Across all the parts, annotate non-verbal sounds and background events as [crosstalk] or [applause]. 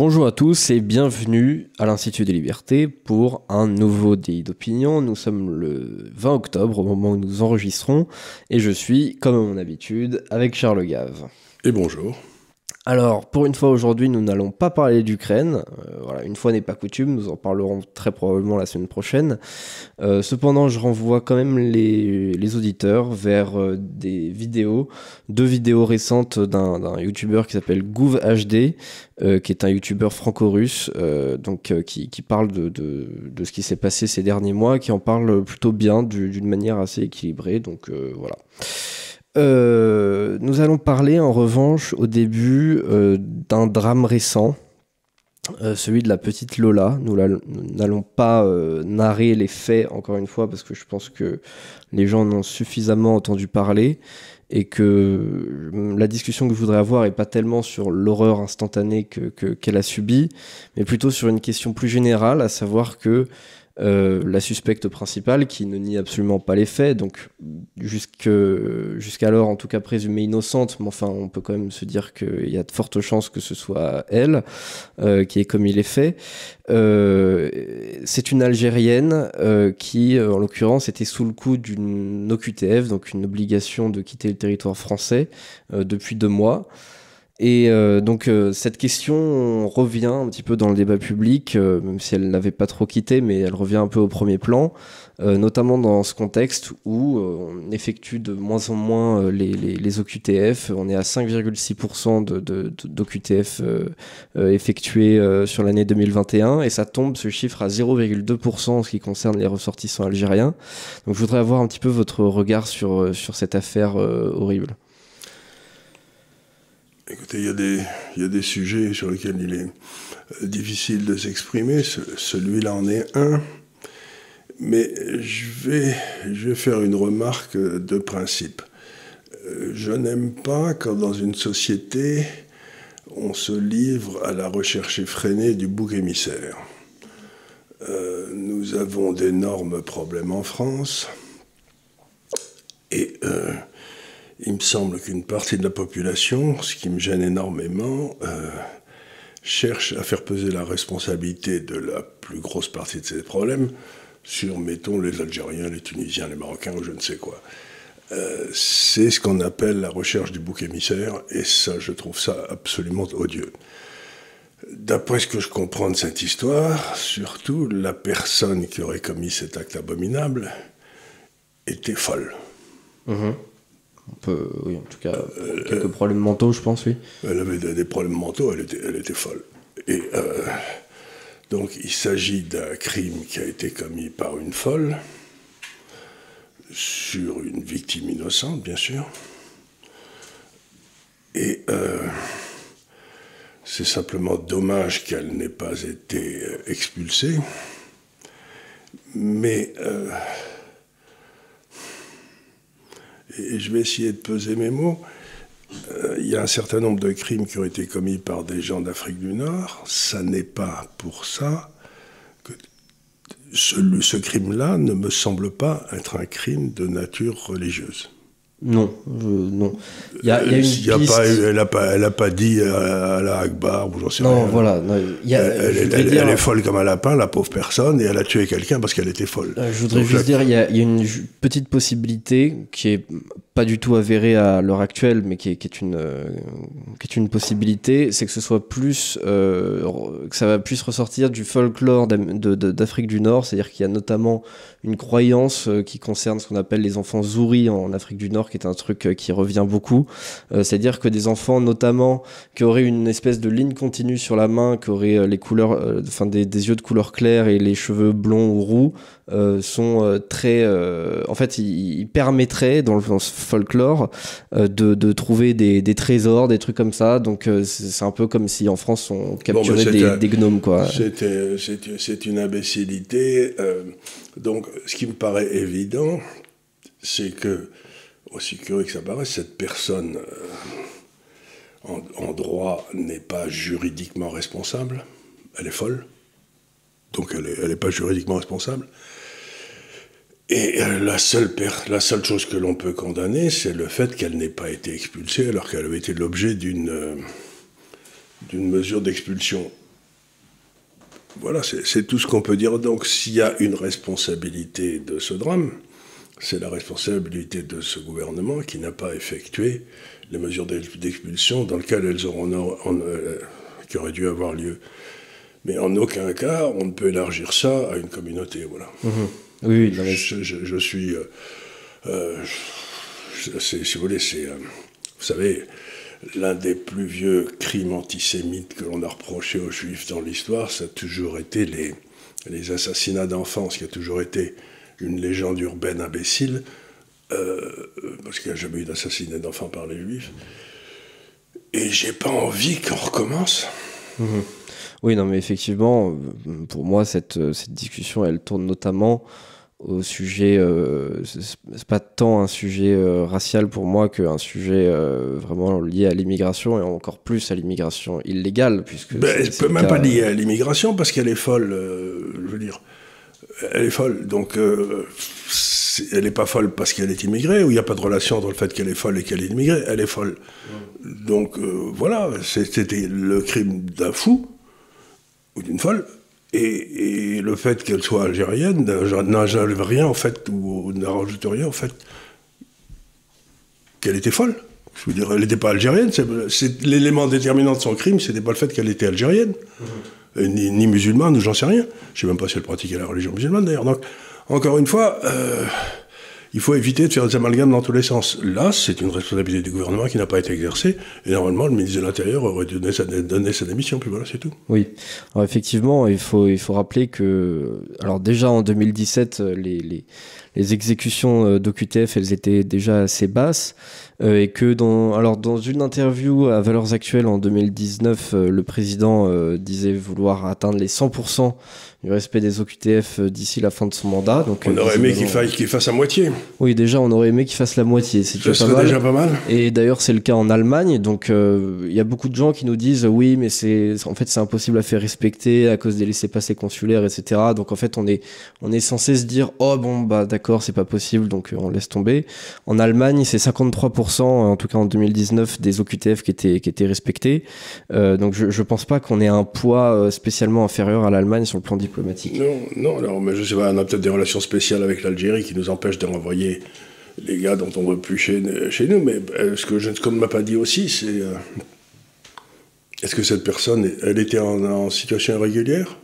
Bonjour à tous et bienvenue à l'Institut des Libertés pour un nouveau délit d'opinion. Nous sommes le 20 octobre au moment où nous enregistrons et je suis, comme à mon habitude, avec Charles Gave. Et bonjour. Alors, pour une fois aujourd'hui, nous n'allons pas parler d'Ukraine. Euh, voilà, une fois n'est pas coutume, nous en parlerons très probablement la semaine prochaine. Euh, cependant, je renvoie quand même les, auditeurs vers euh, des vidéos, deux vidéos récentes d'un youtubeur qui s'appelle GouVHD, qui est un youtubeur franco-russe, donc qui, parle de, de, ce qui s'est passé ces derniers mois, qui en parle plutôt bien, d'une manière assez équilibrée. Donc voilà. Euh, nous allons parler en revanche au début euh, d'un drame récent, euh, celui de la petite Lola. Nous n'allons pas narrer les faits encore une fois parce que je pense que les gens en ont suffisamment entendu parler et que la discussion que je voudrais avoir est pas tellement sur l'horreur instantanée que qu'elle a subie, mais plutôt sur une question plus générale, à savoir que euh, la suspecte principale qui ne nie absolument pas les faits, donc jusqu'alors en tout cas présumée innocente, mais enfin on peut quand même se dire qu'il y a de fortes chances que ce soit elle euh, qui ait commis les faits. Euh, c'est une Algérienne qui en l'occurrence était sous le coup d'une OQTF, donc une obligation de quitter le territoire français depuis deux mois. Et euh, donc euh, cette question revient un petit peu dans le débat public, euh, même si elle n'avait pas trop quitté, mais elle revient un peu au premier plan, notamment dans ce contexte où on effectue de moins en moins les, les, les OQTF. On est à 5,6% d'OQTF de, effectués sur l'année 2021 et ça tombe ce chiffre à 0,2% en ce qui concerne les ressortissants algériens. Donc je voudrais avoir un petit peu votre regard sur, sur cette affaire horrible. Écoutez, il y, a des, il y a des sujets sur lesquels il est euh, difficile de s'exprimer. Celui-là en est un. Mais je vais, je vais faire une remarque de principe. Euh, je n'aime pas quand dans une société, on se livre à la recherche effrénée du bouc émissaire. Euh, nous avons d'énormes problèmes en France. Et il me semble qu'une partie de la population, ce qui me gêne énormément, euh, cherche à faire peser la responsabilité de la plus grosse partie de ces problèmes sur, mettons, les Algériens, les Tunisiens, les Marocains ou je ne sais quoi. Euh, c'est ce qu'on appelle la recherche du bouc émissaire, et ça, je trouve ça absolument odieux. D'après ce que je comprends de cette histoire, surtout la personne qui aurait commis cet acte abominable était folle. Mmh oui, en tout cas, euh, quelques problèmes mentaux, je pense, oui. Elle avait des, problèmes mentaux, elle était, elle était folle. Et euh, donc, il s'agit d'un crime qui a été commis par une folle sur une victime innocente, bien sûr. Et euh, c'est simplement dommage qu'elle n'ait pas été expulsée. Mais et je vais essayer de peser mes mots. Euh, il y a un certain nombre de crimes qui ont été commis par des gens d'Afrique du Nord. Ça n'est pas pour ça que ce, ce crime-là ne me semble pas être un crime de nature religieuse. Non, non. Il y a, une elle n'a pas, elle a pas dit à, la Akbar ou j'en sais non, rien. Voilà, elle, est folle comme un lapin, la pauvre personne, et elle a tué quelqu'un parce qu'elle était folle. Euh, je voudrais juste dire, il y, a, une petite possibilité qui est pas du tout avérée à l'heure actuelle, mais qui est, qui est une, euh, qui est une possibilité, c'est que ce soit plus, euh, que ça va plus ressortir du folklore d'Afrique du Nord, c'est-à-dire qu'il y a notamment une croyance qui concerne ce qu'on appelle les enfants zouris en Afrique du Nord qui est un truc euh, qui revient beaucoup. Euh, c'est-à-dire que des enfants, notamment, qui auraient une espèce de ligne continue sur la main, qui auraient euh, les couleurs, enfin des, yeux de couleur claire et les cheveux blonds ou roux, sont très, en fait, ils, permettraient dans le, folklore de, trouver des, trésors, des trucs comme ça. Donc c'est un peu comme si en France on capturait des, des, gnomes, quoi. C'est une imbécilité. donc ce qui me paraît évident, c'est que aussi curieux que ça paraisse, cette personne euh, en, droit n'est pas juridiquement responsable. Elle est folle. Donc elle n'est pas juridiquement responsable. Et euh, la, seule chose que l'on peut condamner, c'est le fait qu'elle n'ait pas été expulsée alors qu'elle avait été l'objet d'une euh, mesure d'expulsion. voilà, c'est tout ce qu'on peut dire. Donc, s'il y a une responsabilité de ce drame, c'est la responsabilité de ce gouvernement qui n'a pas effectué les mesures d'expulsion dans lesquelles elles auront, euh, qui auraient dû avoir lieu. Mais en aucun cas, on ne peut élargir ça à une communauté. Voilà. Mmh. Oui, je, suis. Euh, euh, si vous voulez, c'est. vous savez, l'un des plus vieux crimes antisémites que l'on a reproché aux juifs dans l'histoire, ça a toujours été les, les assassinats d'enfants, ce qui a toujours été une légende urbaine imbécile, euh, parce qu'il n'y a jamais eu d'assassinat d'enfants par les juifs. Et j'ai pas envie qu'on recommence. Mhm. Oui, non, mais effectivement, pour moi, cette, cette discussion, elle tourne notamment au sujet, euh, c'est pas tant un sujet euh, racial pour moi qu'un sujet euh, vraiment lié à l'immigration et encore plus à l'immigration illégale. Puisque ben, je peux même pas lier à l'immigration parce qu'elle est folle, je veux dire. Elle est folle, donc elle n'est pas folle parce qu'elle est immigrée, ou il n'y a pas de relation entre le fait qu'elle est folle et qu'elle est immigrée, elle est folle. Donc voilà, c'était le crime d'un fou ou d'une folle et, le fait qu'elle soit algérienne n'enlève rien, en fait, ou n'ajoute rien, en fait, qu'elle était folle. Je veux dire, elle n'était pas algérienne. L'élément déterminant de son crime, c'était pas le fait qu'elle était algérienne. Ni, ni, musulmane, j'en sais rien. Je sais même pas si elle pratiquait la religion musulmane, d'ailleurs. Donc, encore une fois, euh, il faut éviter de faire des amalgames dans tous les sens. Là, c'est une responsabilité du gouvernement qui n'a pas été exercée, et normalement, le ministre de l'Intérieur aurait dû donner sa, donner sa démission, puis voilà, c'est tout. Oui, alors effectivement, il faut, il faut rappeler que, alors déjà en 2017, les, les, les exécutions euh, d'OQTF, elles étaient déjà assez basses, euh, et que dans, alors dans une interview à Valeurs Actuelles en 2019, euh, le président disait vouloir atteindre les 100% du respect des OQTF d'ici la fin de son mandat. Donc, on aurait aimé qu'il fasse, qu'il fasse à moitié. Oui, déjà, on aurait aimé qu'il fasse la moitié. C'est déjà, pas mal. déjà pas mal. Et d'ailleurs, c'est le cas en Allemagne. Donc, il y a beaucoup de gens qui nous disent oui, mais c'est en fait c'est impossible à faire respecter à cause des laissés-passer consulaires, etc. Donc, en fait, on est on est censé se dire oh bon bah d'accord, c'est pas possible, donc euh, on laisse tomber. En Allemagne, c'est 53%, en tout cas en 2019, des OQTF qui étaient respectés. Euh, donc, je, pense pas qu'on ait un poids spécialement inférieur à l'Allemagne sur le plan diplomatique non, non, alors, mais je sais pas, on a peut-être des relations spéciales avec l'Algérie qui nous empêchent de renvoyer les gars dont on veut plus chez, nous, mais euh, ce que je ne m'a pas dit aussi, c'est euh, est-ce que cette personne, elle était en, situation irrégulière?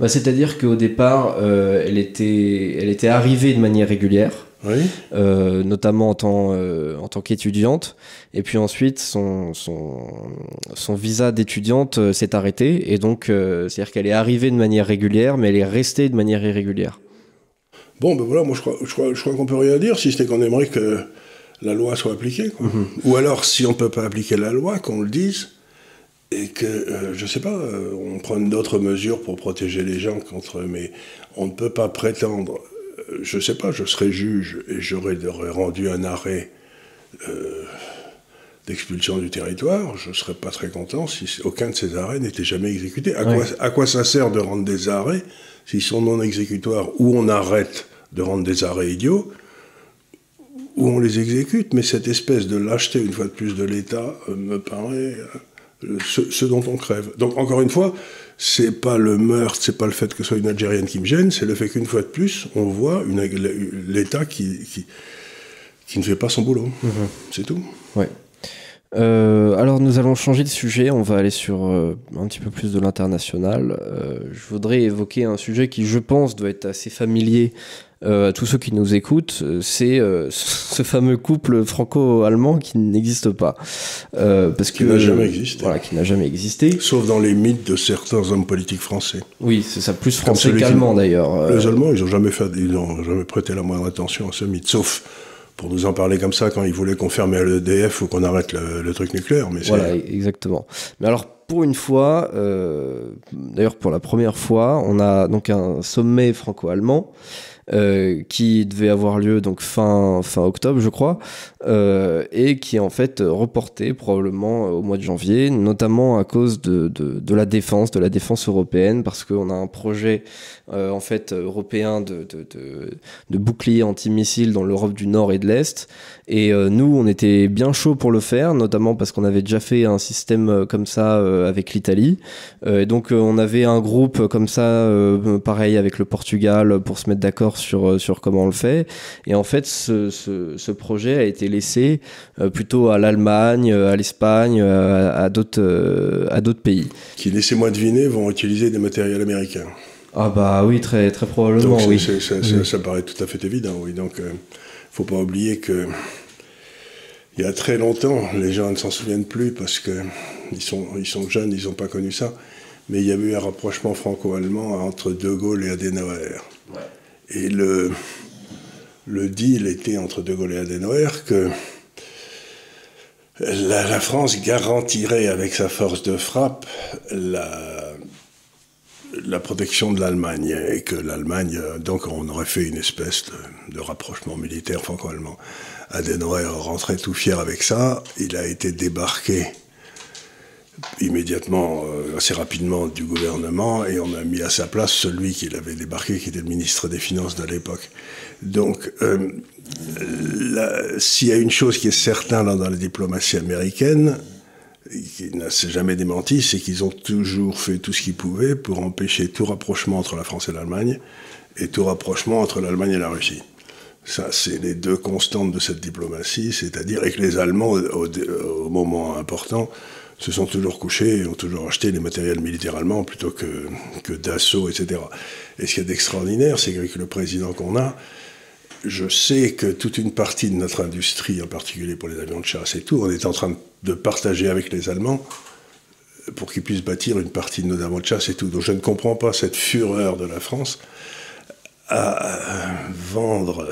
Bah, C'est-à-dire qu'au départ, euh, elle, était, elle était arrivée de manière régulière. Euh, notamment en tant, euh, en tant qu'étudiante. Et puis ensuite, son, son, son visa d'étudiante s'est arrêté. Et donc, c'est-à-dire qu'elle est arrivée de manière régulière, mais elle est restée de manière irrégulière. Bon, ben voilà, moi je crois, je crois, je crois qu'on peut rien dire, si c'était qu'on aimerait que la loi soit appliquée. Mhm. Ou alors, si on ne peut pas appliquer la loi, qu'on le dise et que, je sais pas, on prenne d'autres mesures pour protéger les gens contre. Mais on ne peut pas prétendre je ne sais pas, je serais juge et j'aurais rendu un arrêt euh, d'expulsion du territoire, je ne serais pas très content si aucun de ces arrêts n'était jamais exécuté. À, quoi, à, quoi, ça sert de rendre des arrêts s'ils sont non exécutoires ou on arrête de rendre des arrêts idiots ou on les exécute? Mais cette espèce de lâcheté, une fois de plus, de l'État euh, me paraît euh, ce, dont on crève. Donc, encore une fois, c'est pas le meurtre, c'est pas le fait que ce soit une Algérienne qui me gêne, c'est le fait qu'une fois de plus, on voit l'État qui, qui, ne fait pas son boulot. Mhm. C'est tout. Ouais. Euh, alors nous allons changer de sujet, on va aller sur euh, un petit peu plus de l'international. Euh, je voudrais évoquer un sujet qui je pense doit être assez familier à tous ceux qui nous écoutent, c'est [laughs] ce fameux couple franco-allemand qui n'existe pas. parce qui n'a jamais existé. Voilà, qui n'a jamais existé. Sauf dans les mythes de certains hommes politiques français. Oui, c'est ça, plus français qu'allemand d'ailleurs. Les Allemands, ils n'ont jamais, fait, ils ont jamais prêté la moindre attention à ce mythe, sauf pour nous en parler comme ça quand ils voulaient qu'on ferme l'EDF ou qu'on arrête le, truc nucléaire. Mais voilà, exactement. Mais alors, pour une fois, euh, d'ailleurs pour la première fois, on a donc un sommet franco-allemand qui devait avoir lieu donc fin, fin octobre, je crois, et qui est en fait reporté probablement au mois de janvier, notamment à cause de, de, de la défense, de la défense européenne, parce qu'on a un projet en fait européen de, de, de bouclier antimissile dans l'Europe du Nord et de l'Est. Et nous, on était bien chaud pour le faire, notamment parce qu'on avait déjà fait un système comme ça avec l'Italie. et donc on avait un groupe comme ça, pareil avec le Portugal, pour se mettre d'accord sur, sur comment on le fait. Et en fait, ce, ce, ce projet a été laissé plutôt à l'Allemagne, à l'Espagne, à, à d'autres à d'autres pays. Qui, laissez-moi deviner, vont utiliser des matériels américains. Ah bah oui, très, très probablement, Donc, oui. Ça paraît tout à fait évident, oui. Donc, il faut pas oublier que il y a très longtemps, les gens ne s'en souviennent plus parce que ils sont, ils sont jeunes, ils n'ont pas connu ça. Mais il y a eu un rapprochement franco-allemand entre De Gaulle et Adenauer. Et le, deal était entre De Gaulle et Adenauer que la, France garantirait avec sa force de frappe la, protection de l'Allemagne et que l'Allemagne, donc on aurait fait une espèce de, de rapprochement militaire franco-allemand. Adenauer rentrait tout fier avec ça, il a été débarqué immédiatement, euh, assez rapidement du gouvernement et on a mis à sa place celui qui l'avait débarqué, qui était le ministre des Finances de l'époque. Donc, euh, s'il y a une chose qui est certaine dans, la diplomatie américaine, qui ne s'est jamais démenti, c'est qu'ils ont toujours fait tout ce qu'ils pouvaient pour empêcher tout rapprochement entre la France et l'Allemagne et tout rapprochement entre l'Allemagne et la Russie. Ça, c'est les deux constantes de cette diplomatie, c'est-à-dire que les Allemands, au moment important, se sont toujours couchés et ont toujours acheté les matériels militaires allemands plutôt que, que d'assaut, etc. Et ce qui est d'extraordinaire, c'est qu'avec le président qu'on a, je sais que toute une partie de notre industrie, en particulier pour les avions de chasse et tout, on est en train de partager avec les Allemands pour qu'ils puissent bâtir une partie de nos avions de chasse et tout. Donc je ne comprends pas cette fureur de la France à vendre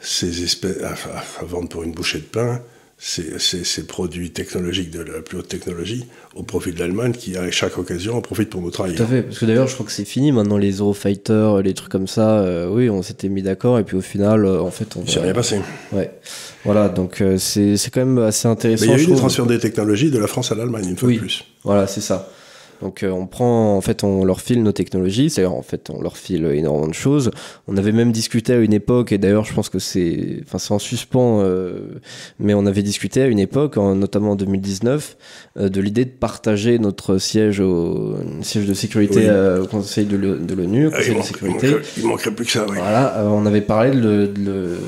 ces espèces, à vendre pour une bouchée de pain ces, ces- ces produits technologiques de la plus haute technologie au profit de l'Allemagne qui, à chaque occasion, en profite pour nous trahir. Tout à fait, parce que d'ailleurs, je crois que c'est fini maintenant, les Eurofighters, les trucs comme ça. euh, oui, on s'était mis d'accord, et puis au final, euh, en fait, on. S'est rien passé. Ouais. Voilà, donc euh, c'est quand même assez intéressant. Mais il y a eu transferts des technologies de la France à l'Allemagne, une fois Oui. de plus. Voilà, c'est ça. Donc euh, on prend, en fait, on leur file nos technologies, c'est-à-dire en fait on leur file énormément de choses. On avait même discuté à une époque, et d'ailleurs je pense que c'est, enfin c'est en suspens, euh, mais on avait discuté à une époque, en- notamment en 2019, euh, de l'idée de partager notre siège au siège de sécurité Oui. euh, au Conseil de l'O- de l'ONU, au Ah, Conseil il, de manque- sécurité. il manquerait, il manquerait plus que ça, oui. Voilà, euh, on avait parlé de le, de le-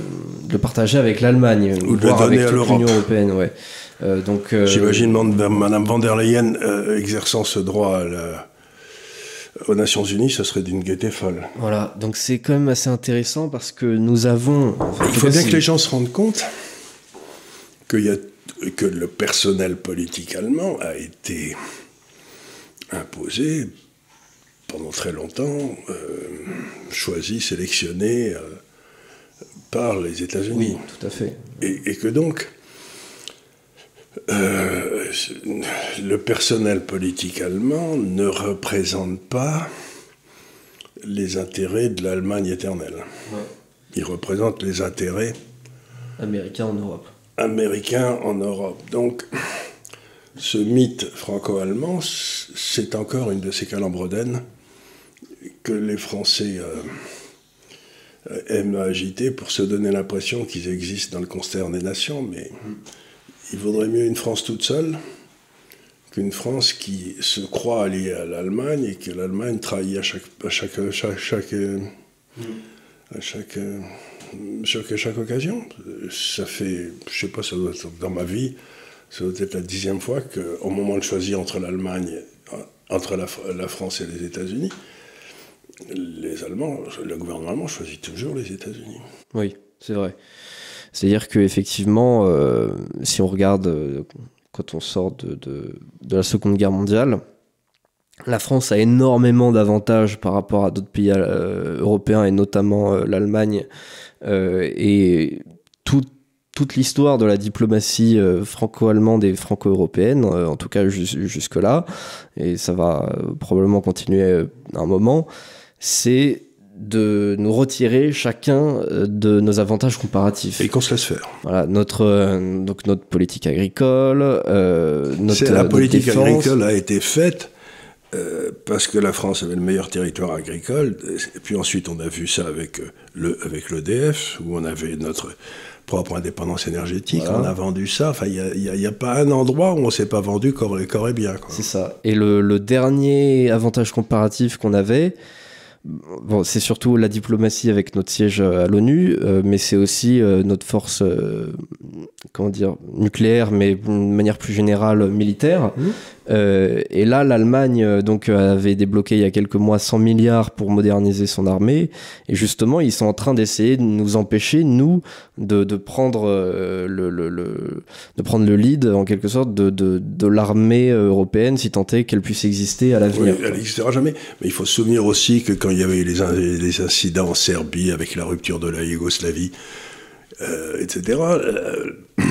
de le partager avec l'Allemagne, Ou de le donner avec à l'Union européenne, ouais. Euh, donc, euh, J'imagine Mme Madame van der Leyen euh, exerçant ce droit à la- aux Nations Unies, ce serait d'une gaieté folle. Voilà, donc c'est quand même assez intéressant parce que nous avons. enfin, Il faut bien que les gens se rendent compte qu'il y a, que le personnel politique allemand a été imposé pendant très longtemps, euh, choisi, sélectionné euh, par les États-Unis. Oui, tout à fait. Et, et que donc, euh, le personnel politique allemand ne représente pas les intérêts de l'Allemagne éternelle. Il représente les intérêts Américain en Europe. américains en Europe. Donc, ce mythe franco-allemand, c'est encore une de ces calembredaines que les Français euh, euh, aiment agiter pour se donner l'impression qu'ils existent dans le concert des nations, mais il vaudrait mieux une France toute seule qu'une France qui se croit alliée à l'Allemagne et que l'Allemagne trahit à chaque, à chaque, chaque, chaque, à chaque, chaque, chaque occasion. Ça fait, je sais pas, ça doit être dans ma vie, ça doit être la dixième fois qu'au moment de choisir entre l'Allemagne, entre la France et les États-Unis, les Allemands, le gouvernement allemand choisit toujours les États-Unis. Oui, c'est vrai. C'est-à-dire que effectivement, euh, si on regarde euh, quand on sort de, de, la Seconde Guerre mondiale, la France a énormément d'avantages par rapport à d'autres pays euh, européens et notamment euh, l'Allemagne. Et tout, toute l'histoire de la diplomatie franco-allemande et franco-européenne, en tout cas jus- jusque-là, et ça va probablement continuer un moment, c'est de nous retirer chacun euh, de nos avantages comparatifs. Et qu'on se laisse faire. Voilà, notre, euh, donc notre politique agricole, euh, notre, La politique agricole a été faite euh, parce que la France avait le meilleur territoire agricole. Et puis ensuite, on a vu ça avec le avec l'EDF, où on avait notre propre indépendance énergétique. Voilà. On a vendu ça. Enfin, il n'y a, pas un endroit où on s'est pas vendu corps et, corps et bien. C'est ça. Et le, le dernier avantage comparatif qu'on avait, c'est surtout la diplomatie avec notre siège euh, à l'ONU, euh, mais c'est aussi euh, notre force, comment dire, nucléaire, mais de manière plus générale militaire. Mhm. Euh, et là, l'Allemagne euh, donc euh, avait débloqué il y a quelques mois 100 milliards pour moderniser son armée. Et justement, ils sont en train d'essayer de nous empêcher, nous, de, prendre le, de prendre le lead en quelque sorte de, de, l'armée européenne, si tant est qu'elle puisse exister à l'avenir. elle n'existera jamais. Mais il faut se souvenir aussi que quand il y avait les, les incidents en Serbie avec la rupture de la Yougoslavie, etc., [clears throat]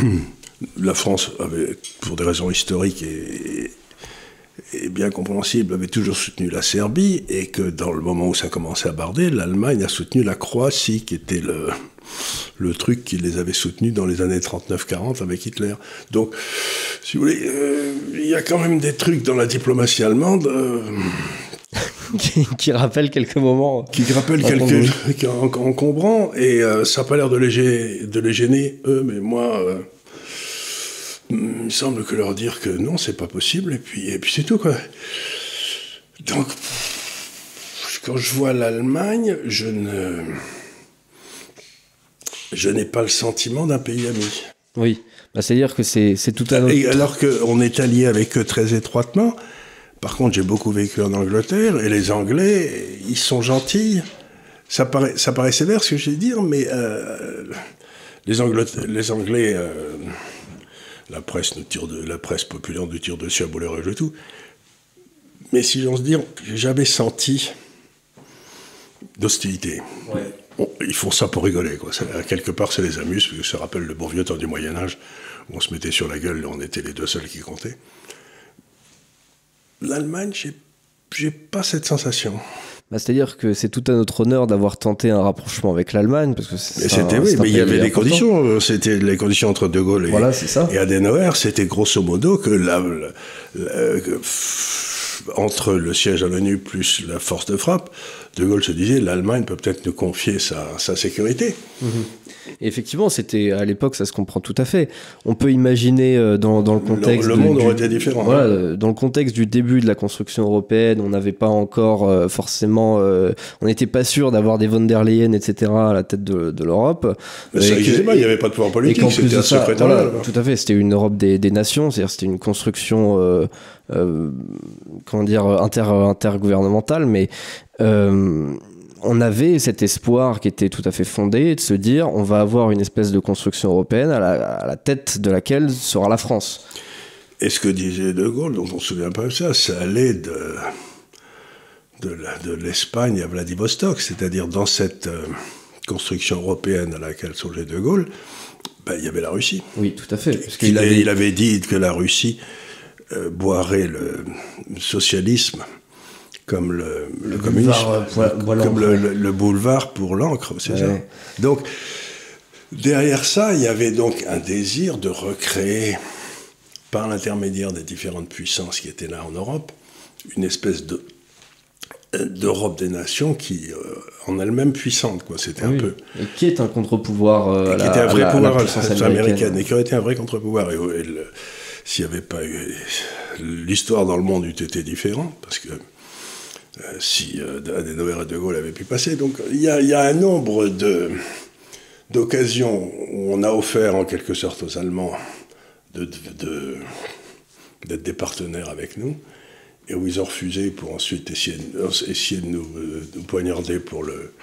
la France avait, pour des raisons historiques et, bien compréhensibles, avait toujours soutenu la Serbie et que dans le moment où ça commençait à barder, l'Allemagne a soutenu la Croatie, qui était le, le truc qui les avait soutenus dans les années 39-40 avec Hitler. Donc, si vous voulez, euh, il y a quand même des trucs dans la diplomatie allemande euh, [laughs] qui, qui rappelle quelques moments. qui rappellent quelques qui en- encombrants et euh, ça n'a pas l'air de les, gê- de les gêner, eux, mais moi, il me semble que leur dire que non, c'est pas possible, et puis, et puis c'est tout, quoi. Donc, quand je vois l'Allemagne, je ne. Je n'ai pas le sentiment d'un pays ami. Oui, bah, c'est-à-dire que c'est c'est tout autre. Et alors qu'on est allié avec eux très étroitement, par contre, j'ai beaucoup vécu en Angleterre, et les Anglais, ils sont gentils. Ça paraît, ça paraît sévère ce que je vais dire, mais euh, les, Anglais, les Anglais euh, la presse nous tire de, la presse populaire nous tire dessus à boulet rouge et tout. Mais si j'ose dire, j'ai jamais senti d'hostilité. Bon, ils font ça pour rigoler, quoi. Ça, quelque part, ça les amuse, parce que ça rappelle le bon vieux temps du Moyen-Âge, où on se mettait sur la gueule et on était les deux seuls qui comptaient. L'Allemagne, j'ai pas cette sensation. Bah, c'est-à-dire que c'est tout à notre honneur d'avoir tenté un rapprochement avec l'Allemagne, parce que c'était, oui, mais il y avait des conditions. euh, C'était les conditions entre De Gaulle et, Voilà, c'est ça. et Adenauer, c'était grosso modo que la, la- la- que, pff, entre le siège à l'ONU plus la force de frappe, De Gaulle se disait l'Allemagne peut peut-être nous confier sa, sa sécurité. Et effectivement, c'était à l'époque, ça se comprend tout à fait. On peut imaginer euh, dans, dans le contexte. le de- monde du- aurait été différent. Voilà, euh, dans le contexte du début de la construction européenne, on n'avait pas encore euh, forcément, euh, on n'était pas sûr d'avoir des von der Leyen, etc. à la tête de, de l'Europe. Mais ça n'existait pas, il n'y avait pas de pouvoir politique, c'était un ça, secrétariat. voilà, tout à fait, c'était une Europe des, des nations, c'est-à-dire c'était une construction, comment dire, inter, intergouvernementale, mais euh, on avait cet espoir qui était tout à fait fondé de se dire on va avoir une espèce de construction européenne à la, à la tête de laquelle sera la France. Et ce que disait De Gaulle, dont on ne se souvient pas de ça, ça allait de, de, l'Espagne à Vladivostok, c'est-à-dire dans cette euh, construction européenne à laquelle songeait De Gaulle, ben, il y avait la Russie. Oui, tout à fait. Parce Il, qu'il avait, il avait dit que la Russie euh, boirait le socialisme comme le, le communisme, boulevard, euh, pour- boit comme l'encre. le, le- le boulevard pour l'encre, c'est Ouais. ça. Donc, derrière ça, il y avait donc un désir de recréer, par l'intermédiaire des différentes puissances qui étaient là en Europe, une espèce de euh, d'Europe des nations qui, euh, en elle-même puissante, quoi. C'était oui, un peu et qui est un contre-pouvoir euh, qui était un vrai à la- à la pouvoir puissance américaine, américaine. et qui aurait été un vrai contre-pouvoir. Et, et le- s'il n'y avait pas eu. L'histoire dans le monde eût été différente, parce que euh, si euh, Adenauer et De Gaulle avaient pu passer. Donc il y a, un nombre d'occasions où on a offert en quelque sorte aux Allemands d'être des partenaires avec nous, et où ils ont refusé pour ensuite essayer de, nous, euh, poignarder pour le,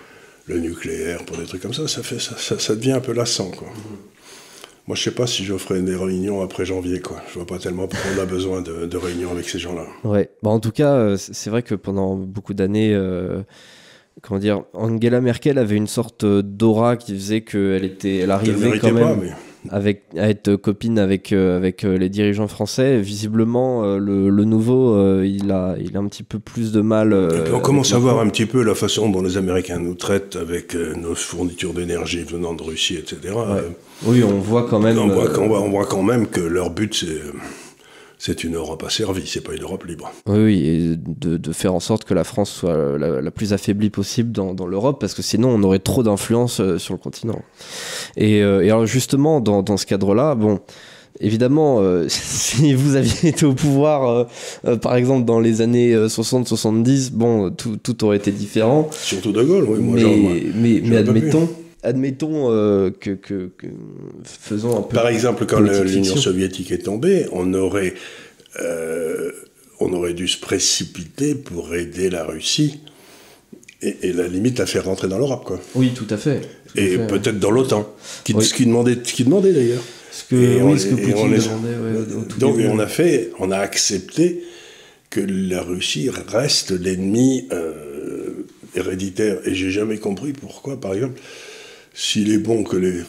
nucléaire, pour des trucs comme ça, ça, ça, ça, ça devient un peu lassant. Quoi. Moi, je sais pas si je ferai des réunions après janvier. Quoi. Je vois pas tellement pourquoi on a besoin de, de réunions avec ces gens-là. Ouais. Bah, en tout cas, euh, c'est vrai que pendant beaucoup d'années, euh, comment dire, Angela Merkel avait une sorte euh, d'aura qui faisait qu'elle était, elle arrivait quand même. pas, mais avec, à être copine avec, euh, avec les dirigeants français. Visiblement, le, le, nouveau, il, a, il a un petit peu plus de mal. on commence à voir un petit peu la façon dont les Américains nous traitent avec nos fournitures d'énergie venant de Russie, etc. oui, on voit quand même. On voit, on voit, on voit quand même que leur but, c'est c'est une Europe asservie, c'est pas une Europe libre. Oui, oui et de, faire en sorte que la France soit la, plus affaiblie possible dans, l'Europe, parce que sinon on aurait trop d'influence euh, sur le continent. Euh, et, alors justement, dans, dans ce cadre-là, bon, évidemment, euh, [laughs] si vous aviez [laughs] été au pouvoir, par exemple, dans les années 60-70, bon, tout, tout, aurait été différent. Surtout De Gaulle, oui. Moi, mais, mais, mais admettons, admettons euh, que, que, faisons un peu. Par exemple, quand l'Union soviétique est tombée, on aurait, euh, on aurait dû se précipiter pour aider la Russie et, la limite la faire rentrer dans l'Europe, quoi. Oui, tout à fait. et peut-être dans l'OTAN, qui, ce qui demandait, qui demandait d'ailleurs. Ce que, oui, on, ce que Poutine demandait, Donc on a fait, on a accepté que la Russie reste l'ennemi euh, héréditaire. Et j'ai jamais compris pourquoi, par exemple, s'il est bon que les,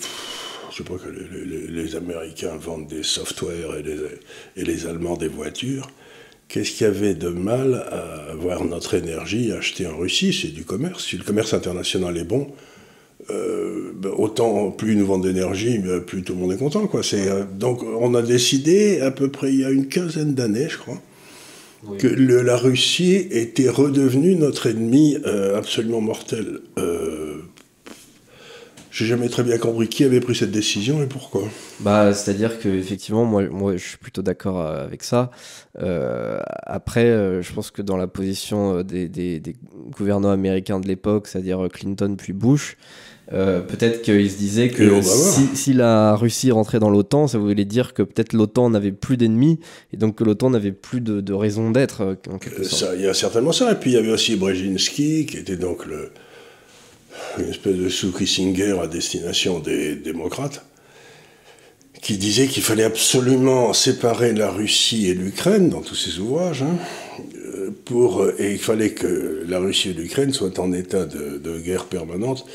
je sais pas, que les, Américains vendent des softwares et les, et les Allemands des voitures, qu'est-ce qu'il y avait de mal à avoir notre énergie achetée en Russie? C'est du commerce. Si le commerce international est bon, euh, ben, autant plus ils nous vendent d'énergie, ben, plus tout le monde est content. Quoi. Euh, donc on a décidé, à peu près il y a une quinzaine d'années, je crois, que la Russie était redevenue notre ennemi euh, absolument mortel. J'ai jamais très bien compris qui avait pris cette décision et pourquoi. Bah, c'est-à-dire que effectivement, moi, moi, je suis plutôt d'accord euh, avec ça. Euh, après, euh, je pense que dans la position des, des, des gouvernants américains de l'époque, c'est-à-dire Clinton puis Bush, peut-être qu'ils se disaient que si, si, la Russie rentrait dans l'OTAN, ça voulait dire que peut-être l'OTAN n'avait plus d'ennemis et donc que l'OTAN n'avait plus de, de raison d'être. Il y a certainement ça. Et puis il y avait aussi Brzezinski qui était donc le une espèce de sous Kissinger à destination des démocrates, qui disait qu'il fallait absolument séparer la Russie et l'Ukraine dans tous ses ouvrages, hein, euh, et il fallait que la Russie et l'Ukraine soient en état de, guerre permanente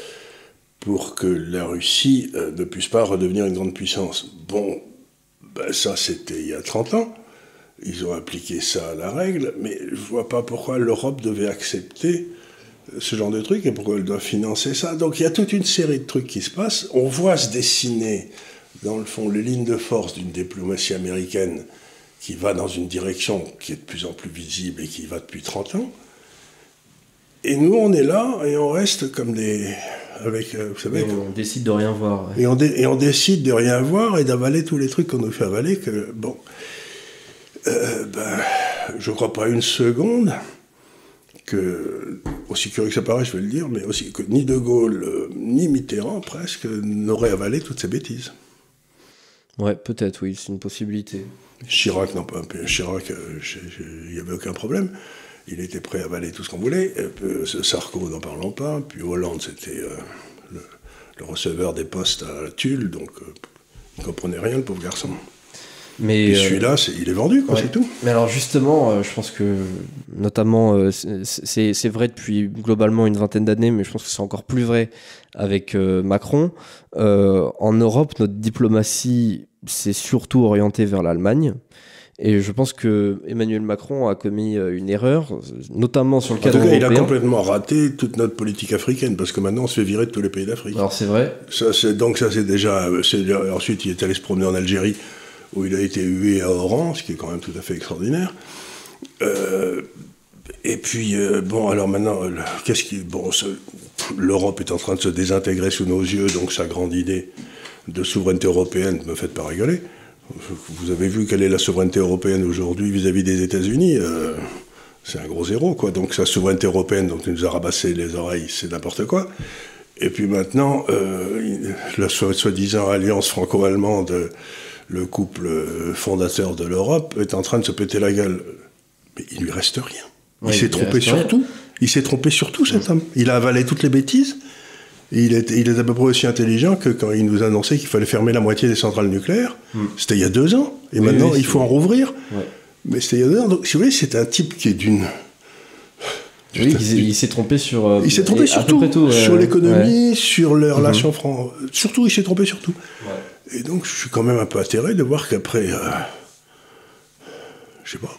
pour que la Russie euh, ne puisse pas redevenir une grande puissance. Bon, ben ça c'était il y a 30 ans. Ils ont appliqué ça à la règle, mais je ne vois pas pourquoi l'Europe devait accepter ce genre de truc et pourquoi elle doit financer ça. Donc il y a toute une série de trucs qui se passent. On voit se dessiner, dans le fond, les lignes de force d'une diplomatie américaine qui va dans une direction qui est de plus en plus visible et qui va depuis 30 ans. Et nous, on est là et on reste comme des. Avec, euh, vous savez, on décide de rien voir. Et, on et, on décide de rien voir et d'avaler tous les trucs qu'on nous fait avaler. Que, bon. Euh, ben, je crois pas une seconde que, aussi curieux que ça paraît, je vais le dire, mais aussi que ni De Gaulle, euh, ni Mitterrand, presque, n'auraient avalé toutes ces bêtises. Ouais, peut-être, oui, c'est une possibilité. Chirac, non pas. Chirac, euh, il n'y avait aucun problème. Il était prêt à avaler tout ce qu'on voulait. Sarko, n'en parlons pas. Puis Hollande, c'était euh, le, receveur des postes à Tulle, donc il ne comprenait rien, le pauvre garçon. Mais celui-là, il est vendu, quoi, c'est tout. Mais alors justement, euh, je pense que notamment, euh, c'est vrai depuis globalement une vingtaine d'années, mais je pense que c'est encore plus vrai avec euh, Macron. en Europe, notre diplomatie s'est surtout orientée vers l'Allemagne. Et je pense que Emmanuel Macron a commis une erreur, notamment sur le cadre Il a complètement raté toute notre politique africaine, parce que maintenant on se fait virer de tous les pays d'Afrique. Alors c'est vrai. Ça, donc ça c'est déjà, Ensuite il est allé se promener en Algérie où il a été hué à Oran, ce qui est quand même tout à fait extraordinaire. Euh, et puis, euh, bon, alors maintenant, qu'est-ce qui. Bon, l'Europe est en train de se désintégrer sous nos yeux, donc sa grande idée de souveraineté européenne, me faites pas rigoler. Vous avez vu quelle est la souveraineté européenne aujourd'hui vis-à-vis des États-Unis euh, C'est un gros zéro, quoi. Donc, sa souveraineté européenne, dont il nous a rabassé les oreilles, c'est n'importe quoi. Et puis maintenant, la soi-disant alliance franco-allemande le couple euh, fondateur de l'Europe, est en train de se péter la gueule. Mais il lui reste rien. Il s'est trompé sur tout. Il s'est trompé sur tout, cet mm. homme. Il a avalé toutes les bêtises. Il est, il est à peu près aussi intelligent que quand il nous annonçait qu'il fallait fermer la moitié des centrales nucléaires. Mm. C'était il y a deux ans. Et maintenant, il faut en rouvrir. Mais c'était il y a deux ans. Donc, si vous voulez, c'est un type qui est d'une. Oui, il, s'est trompé sur. Euh, il s'est trompé sur tout. sur l'économie, sur les relations francs. Surtout, il s'est trompé sur tout. Et donc, je suis quand même un peu atterré de voir qu'après, euh, je sais pas,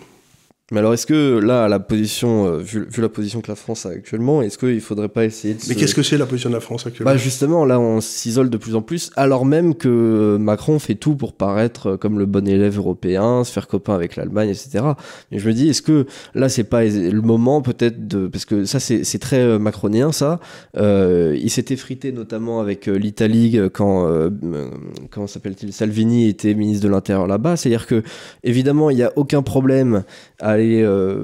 mais alors, est-ce que là, la position, euh, vu, la position que la France a actuellement, est-ce qu'il ne faudrait pas essayer de. Mais qu'est-ce que c'est la position de la France actuellement? Bah Justement, là, on s'isole de plus en plus, alors même que Macron fait tout pour paraître comme le bon élève européen, se faire copain avec l'Allemagne, etc. Mais je me dis, est-ce que là, c'est pas le moment peut-être de. Parce que ça, c'est très euh, macronien, ça. Euh, il s'était frité notamment avec l'Italie quand. comment s'appelle-t-il? Salvini était ministre de l'Intérieur là-bas. C'est-à-dire que, évidemment, il n'y a aucun problème à euh,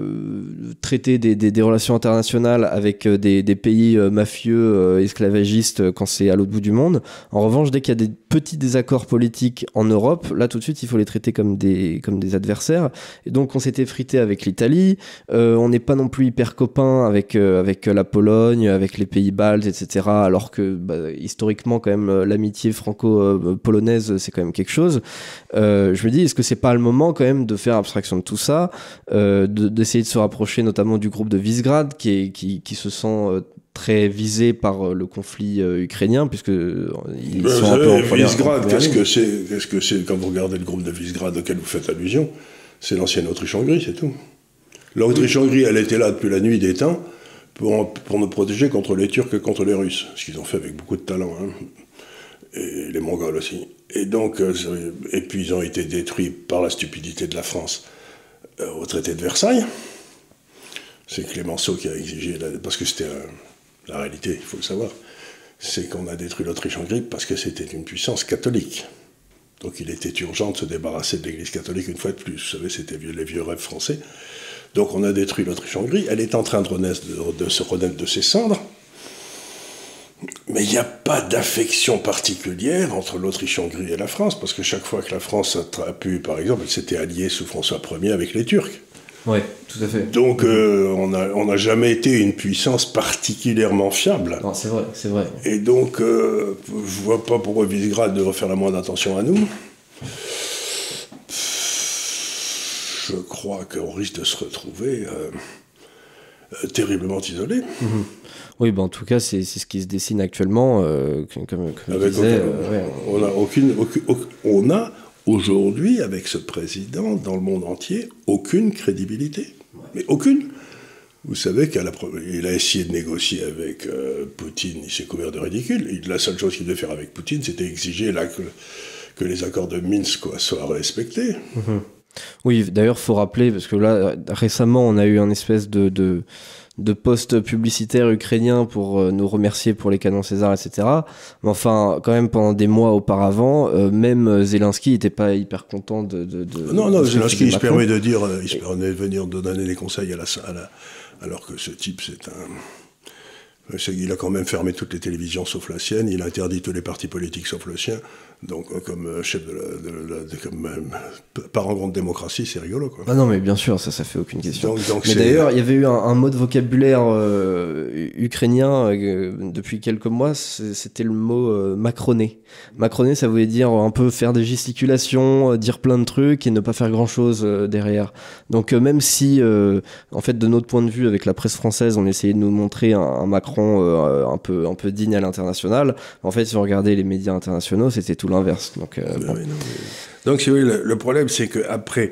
traiter des, des, relations internationales avec euh, des, des pays euh, mafieux, esclavagistes, quand c'est à l'autre bout du monde. En revanche, dès qu'il y a des petits désaccords politiques en Europe, là tout de suite, il faut les traiter comme des, comme des adversaires. Et donc, on s'était frité avec l'Italie. on n'est pas non plus hyper copains avec, avec la Pologne, avec les pays baltes, etc. Alors que bah, historiquement, quand même, l'amitié franco-polonaise, c'est quand même quelque chose. je me dis, est-ce que c'est pas le moment quand même de faire abstraction de tout ça euh, d'essayer de, se rapprocher notamment du groupe de Visegrad qui, qui, se sent euh, très visé par euh, le conflit ukrainien puisque ils ben, sont un peu en Visegrad, qu'est-ce que c'est Qu'est-ce que c'est quand vous regardez le groupe de Visegrad auquel vous faites allusion? C'est l'ancienne Autriche-Hongrie, c'est tout. L'Autriche-Hongrie, elle était là depuis la nuit des temps pour, pour nous protéger contre les Turcs et contre les Russes, ce qu'ils ont fait avec beaucoup de talent. Hein. Et les Mongols aussi. Et donc, et puis ils ont été détruits par la stupidité de la France. Euh, au traité de Versailles. C'est Clémenceau qui a exigé, parce que c'était la réalité, il faut le savoir, c'est qu'on a détruit l'Autriche-Hongrie parce que c'était une puissance catholique. Donc il était urgent de se débarrasser de l'Église catholique une fois de plus. Vous savez, c'était les vieux rêves français. Donc on a détruit l'Autriche-Hongrie. Elle est en train de, de, se renaître de ses cendres. Mais il n'y a pas d'affection particulière entre l'Autriche-Hongrie et la France, parce que chaque fois que la France a pu, par exemple, elle s'était alliée sous François Ier avec les Turcs. Oui, tout à fait. Donc euh, on n'a jamais été une puissance particulièrement fiable. Non, c'est vrai, c'est vrai. Et donc, euh, je ne vois pas pourquoi Visegrad devrait faire la moindre attention à nous. Je crois qu'on risque de se retrouver euh, terriblement isolé. Mhm. Oui, ben, en tout cas, c'est ce qui se dessine actuellement. Euh, comme, euh, on a aucune, on a aujourd'hui, avec ce président, dans le monde entier, aucune crédibilité. Mais aucune. Vous savez qu'il a essayé de négocier avec euh, Poutine, il s'est couvert de ridicule. la seule chose qu'il devait faire avec Poutine, c'était exiger que, les accords de Minsk soient respectés. Mhm. Oui, d'ailleurs, faut rappeler, parce que là, récemment, on a eu un espèce de postes publicitaires ukrainiens pour euh, nous remercier pour les canons César, etc. Mais enfin, quand même, pendant des mois auparavant, euh, même euh, Zelensky n'était pas hyper content de. de, non, non, Zelensky, il se permet de dire, il se permet de venir de donner des conseils à la, à la alors que ce type, c'est un il a quand même fermé toutes les télévisions sauf la sienne, il a interdit tous les partis politiques sauf le sien. Donc, euh, comme euh, chef de la. comme, euh, par en grande démocratie, c'est rigolo. Quoi. Ah non, mais bien sûr, ça, ça fait aucune question. mais d'ailleurs, il y avait eu un, mot de vocabulaire ukrainien depuis quelques mois, c'était le mot macroné. Macroné, ça voulait dire un peu faire des gesticulations, dire plein de trucs et ne pas faire grand chose derrière. Donc, même si, en fait, de notre point de vue, avec la presse française, on essayait de nous montrer un, Macron un, peu, un peu digne à l'international, en fait, si on regardait les médias internationaux, c'était tout l'inverse. Donc, euh, Donc le, problème, c'est qu'après,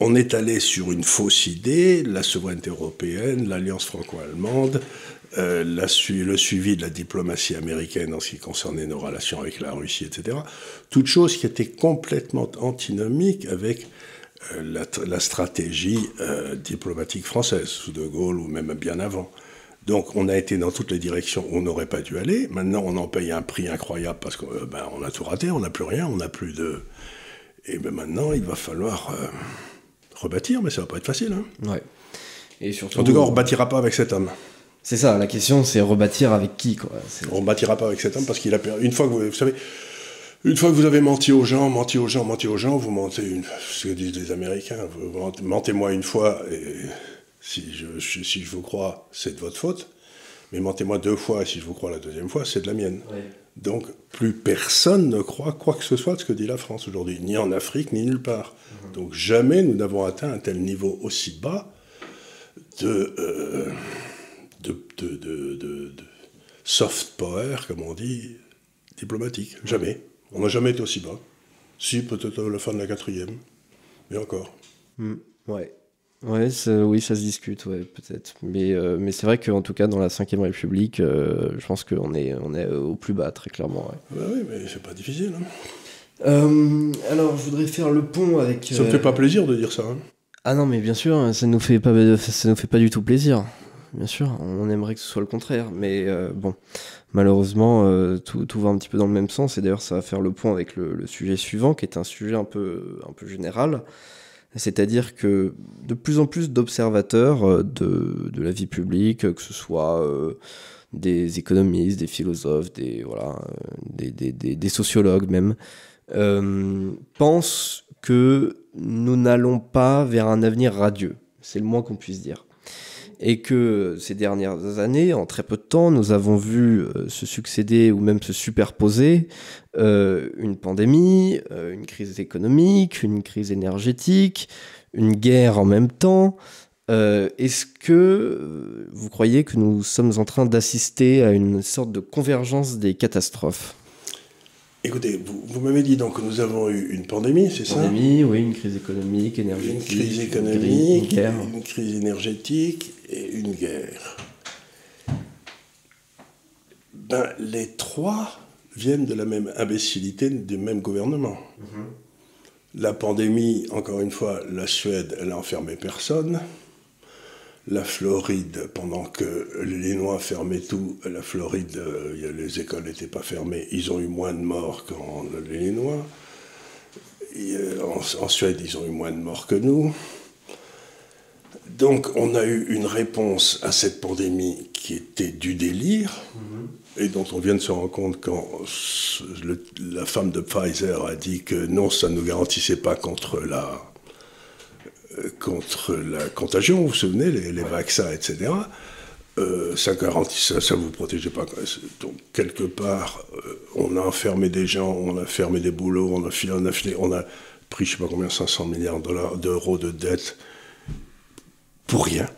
on est allé sur une fausse idée, la souveraineté européenne, l'alliance franco-allemande, euh, le suivi de la diplomatie américaine en ce qui concernait nos relations avec la Russie, etc. Toutes choses qui étaient complètement antinomiques avec euh, la, stratégie diplomatique française, sous De Gaulle ou même bien avant. Donc on a été dans toutes les directions où on n'aurait pas dû aller. Maintenant on en paye un prix incroyable parce qu'on euh, ben, a tout raté, on n'a plus rien, on n'a plus de... Et ben maintenant il va falloir euh, rebâtir, mais ça va pas être facile. Hein. Ouais. Et surtout, en tout cas on ne rebâtira pas avec cet homme. C'est ça, la question c'est rebâtir avec qui quoi. On ne rebâtira pas avec cet homme parce qu'il a perdu... Une fois que vous, vous savez... Une fois que vous avez menti aux gens, menti aux gens, menti aux gens, vous mentez une... ce que disent les Américains. Vous mentez-moi une fois et si je, si je vous crois, c'est de votre faute. Mais mentez-moi deux fois, et si je vous crois la deuxième fois, c'est de la mienne. Donc, plus personne ne croit quoi que ce soit de ce que dit la France aujourd'hui, ni en Afrique, ni nulle part. Mhm. Donc, jamais nous n'avons atteint un tel niveau aussi bas de, euh, de, de, de, soft power, comme on dit, diplomatique. Jamais. On n'a jamais été aussi bas. Si, peut-être à la fin de la quatrième. Mais encore. Hmm, ouais. Ouais, oui, ça se discute, ouais, peut-être. Mais, euh, mais c'est vrai qu'en tout cas, dans la Ve République, euh, je pense qu'on est, on est au plus bas, très clairement. Bah oui, mais c'est pas difficile. Hein. Euh, alors, je voudrais faire le pont avec. Ça me fait pas plaisir de dire ça. Hein. Ah non, mais bien sûr, ça nous fait pas, ça nous fait pas du tout plaisir. Bien sûr, on aimerait que ce soit le contraire, mais bon, malheureusement, tout, tout, va un petit peu dans le même sens. Et d'ailleurs, ça va faire le pont avec le, le, sujet suivant, qui est un sujet un peu, un peu général. C'est-à-dire que de plus en plus d'observateurs euh, de, la vie publique, que ce soit euh, des économistes, des philosophes, euh, des, sociologues même, pensent que nous n'allons pas vers un avenir radieux. C'est le moins qu'on puisse dire et que ces dernières années, en très peu de temps, nous avons vu euh, se succéder ou même se superposer euh, une pandémie, euh, une crise économique, une crise énergétique, une guerre en même temps. Est-ce que vous croyez que nous sommes en train d'assister à une sorte de convergence des catastrophes? Écoutez, vous, m'avez dit donc que nous avons eu une pandémie, c'est ça? Une pandémie, oui, une crise économique, énergétique. Une crise économique, une, crise énergétique et une guerre. Ben, les trois viennent de la même imbécilité du même gouvernement. Mhm. La pandémie, encore une fois, la Suède, elle a enfermé personne la Floride, pendant que les Noirs fermaient tout, la Floride, euh, les écoles n'étaient pas fermées, ils ont eu moins de morts qu'en les Noirs. Euh, en, Suède, ils ont eu moins de morts que nous. Donc, on a eu une réponse à cette pandémie qui était du délire, mm-hmm. et dont on vient de se rendre compte quand la femme de Pfizer a dit que non, ça ne nous garantissait pas contre la, contre la contagion, vous vous souvenez, les, vaccins, etc. Euh, ça garantit ça, ça vous protégeait pas. Donc quelque part, euh, on a enfermé des gens, on a fermé des boulots, on a, on a, on a pris je sais pas combien 500 milliards d'euros de dettes pour rien.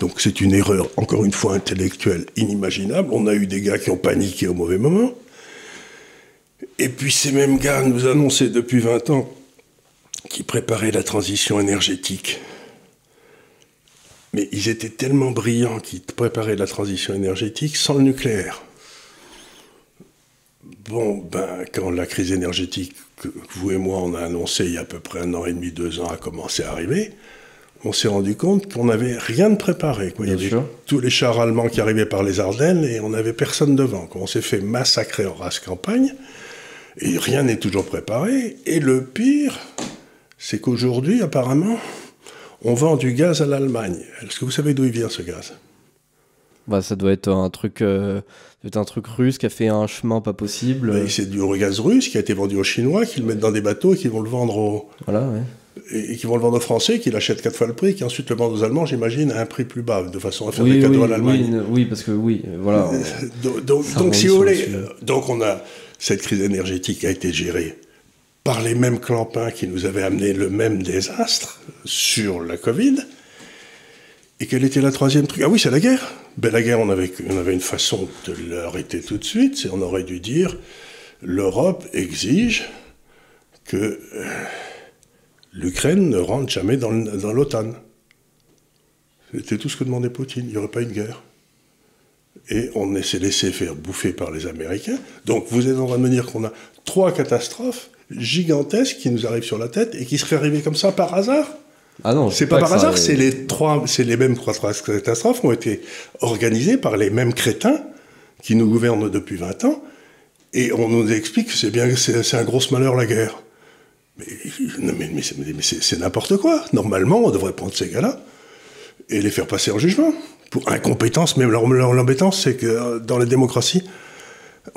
Donc c'est une erreur, encore une fois, intellectuelle inimaginable. On a eu des gars qui ont paniqué au mauvais moment. Et puis ces mêmes gars nous annonçaient depuis 20 ans qui préparaient la transition énergétique. Mais ils étaient tellement brillants qu'ils préparaient la transition énergétique sans le nucléaire. Bon, ben, quand la crise énergétique que vous et moi on a annoncé il y a à peu près un an et demi, deux ans a commencé à arriver, on s'est rendu compte qu'on n'avait rien de préparé. Il y avait tous les chars allemands qui arrivaient par les Ardennes et on n'avait personne devant. On s'est fait massacrer en race campagne et rien n'est toujours préparé. Et le pire, c'est qu'aujourd'hui, apparemment, on vend du gaz à l'Allemagne. Est-ce que vous savez d'où il vient ce gaz? Bah, ça doit être un truc, euh, un truc russe qui a fait un chemin pas possible. Bah, c'est du gaz russe qui a été vendu aux Chinois, qui le mettent dans des bateaux et qui vont le vendre aux, voilà, ouais. Et, qui vont le vendre aux Français, qui l'achètent quatre fois le prix, qui ensuite le vendent aux Allemands, j'imagine, à un prix plus bas, de façon à faire des cadeaux à l'Allemagne. Oui, parce que oui, voilà. donc, donc si vous voulez, donc on a cette crise énergétique a été gérée par les mêmes clampins qui nous avaient amené le même désastre sur la Covid. Et quelle était la troisième truc? Ah oui, c'est la guerre. Ben, la guerre, on avait, on avait une façon de l'arrêter tout de suite. C'est on aurait dû dire l'Europe exige que euh, l'Ukraine ne rentre jamais dans, dans l'OTAN. C'était tout ce que demandait Poutine. Il n'y aurait pas eu de guerre. Et on s'est laissé faire bouffer par les Américains. Donc vous êtes en train de me dire qu'on a trois catastrophes gigantesque qui nous arrive sur la tête et qui serait arrivé comme ça par hasard? Ah non, c'est pas, par hasard, c'est les trois, c'est les mêmes trois catastrophes qui ont été organisées par les mêmes crétins qui nous gouvernent depuis 20 ans, et on nous explique que c'est bien, c'est un gros malheur la guerre. Mais, c'est n'importe quoi. Normalement, on devrait prendre ces gars-là et les faire passer en jugement pour incompétence. Même l'embêtance, c'est que dans les démocraties,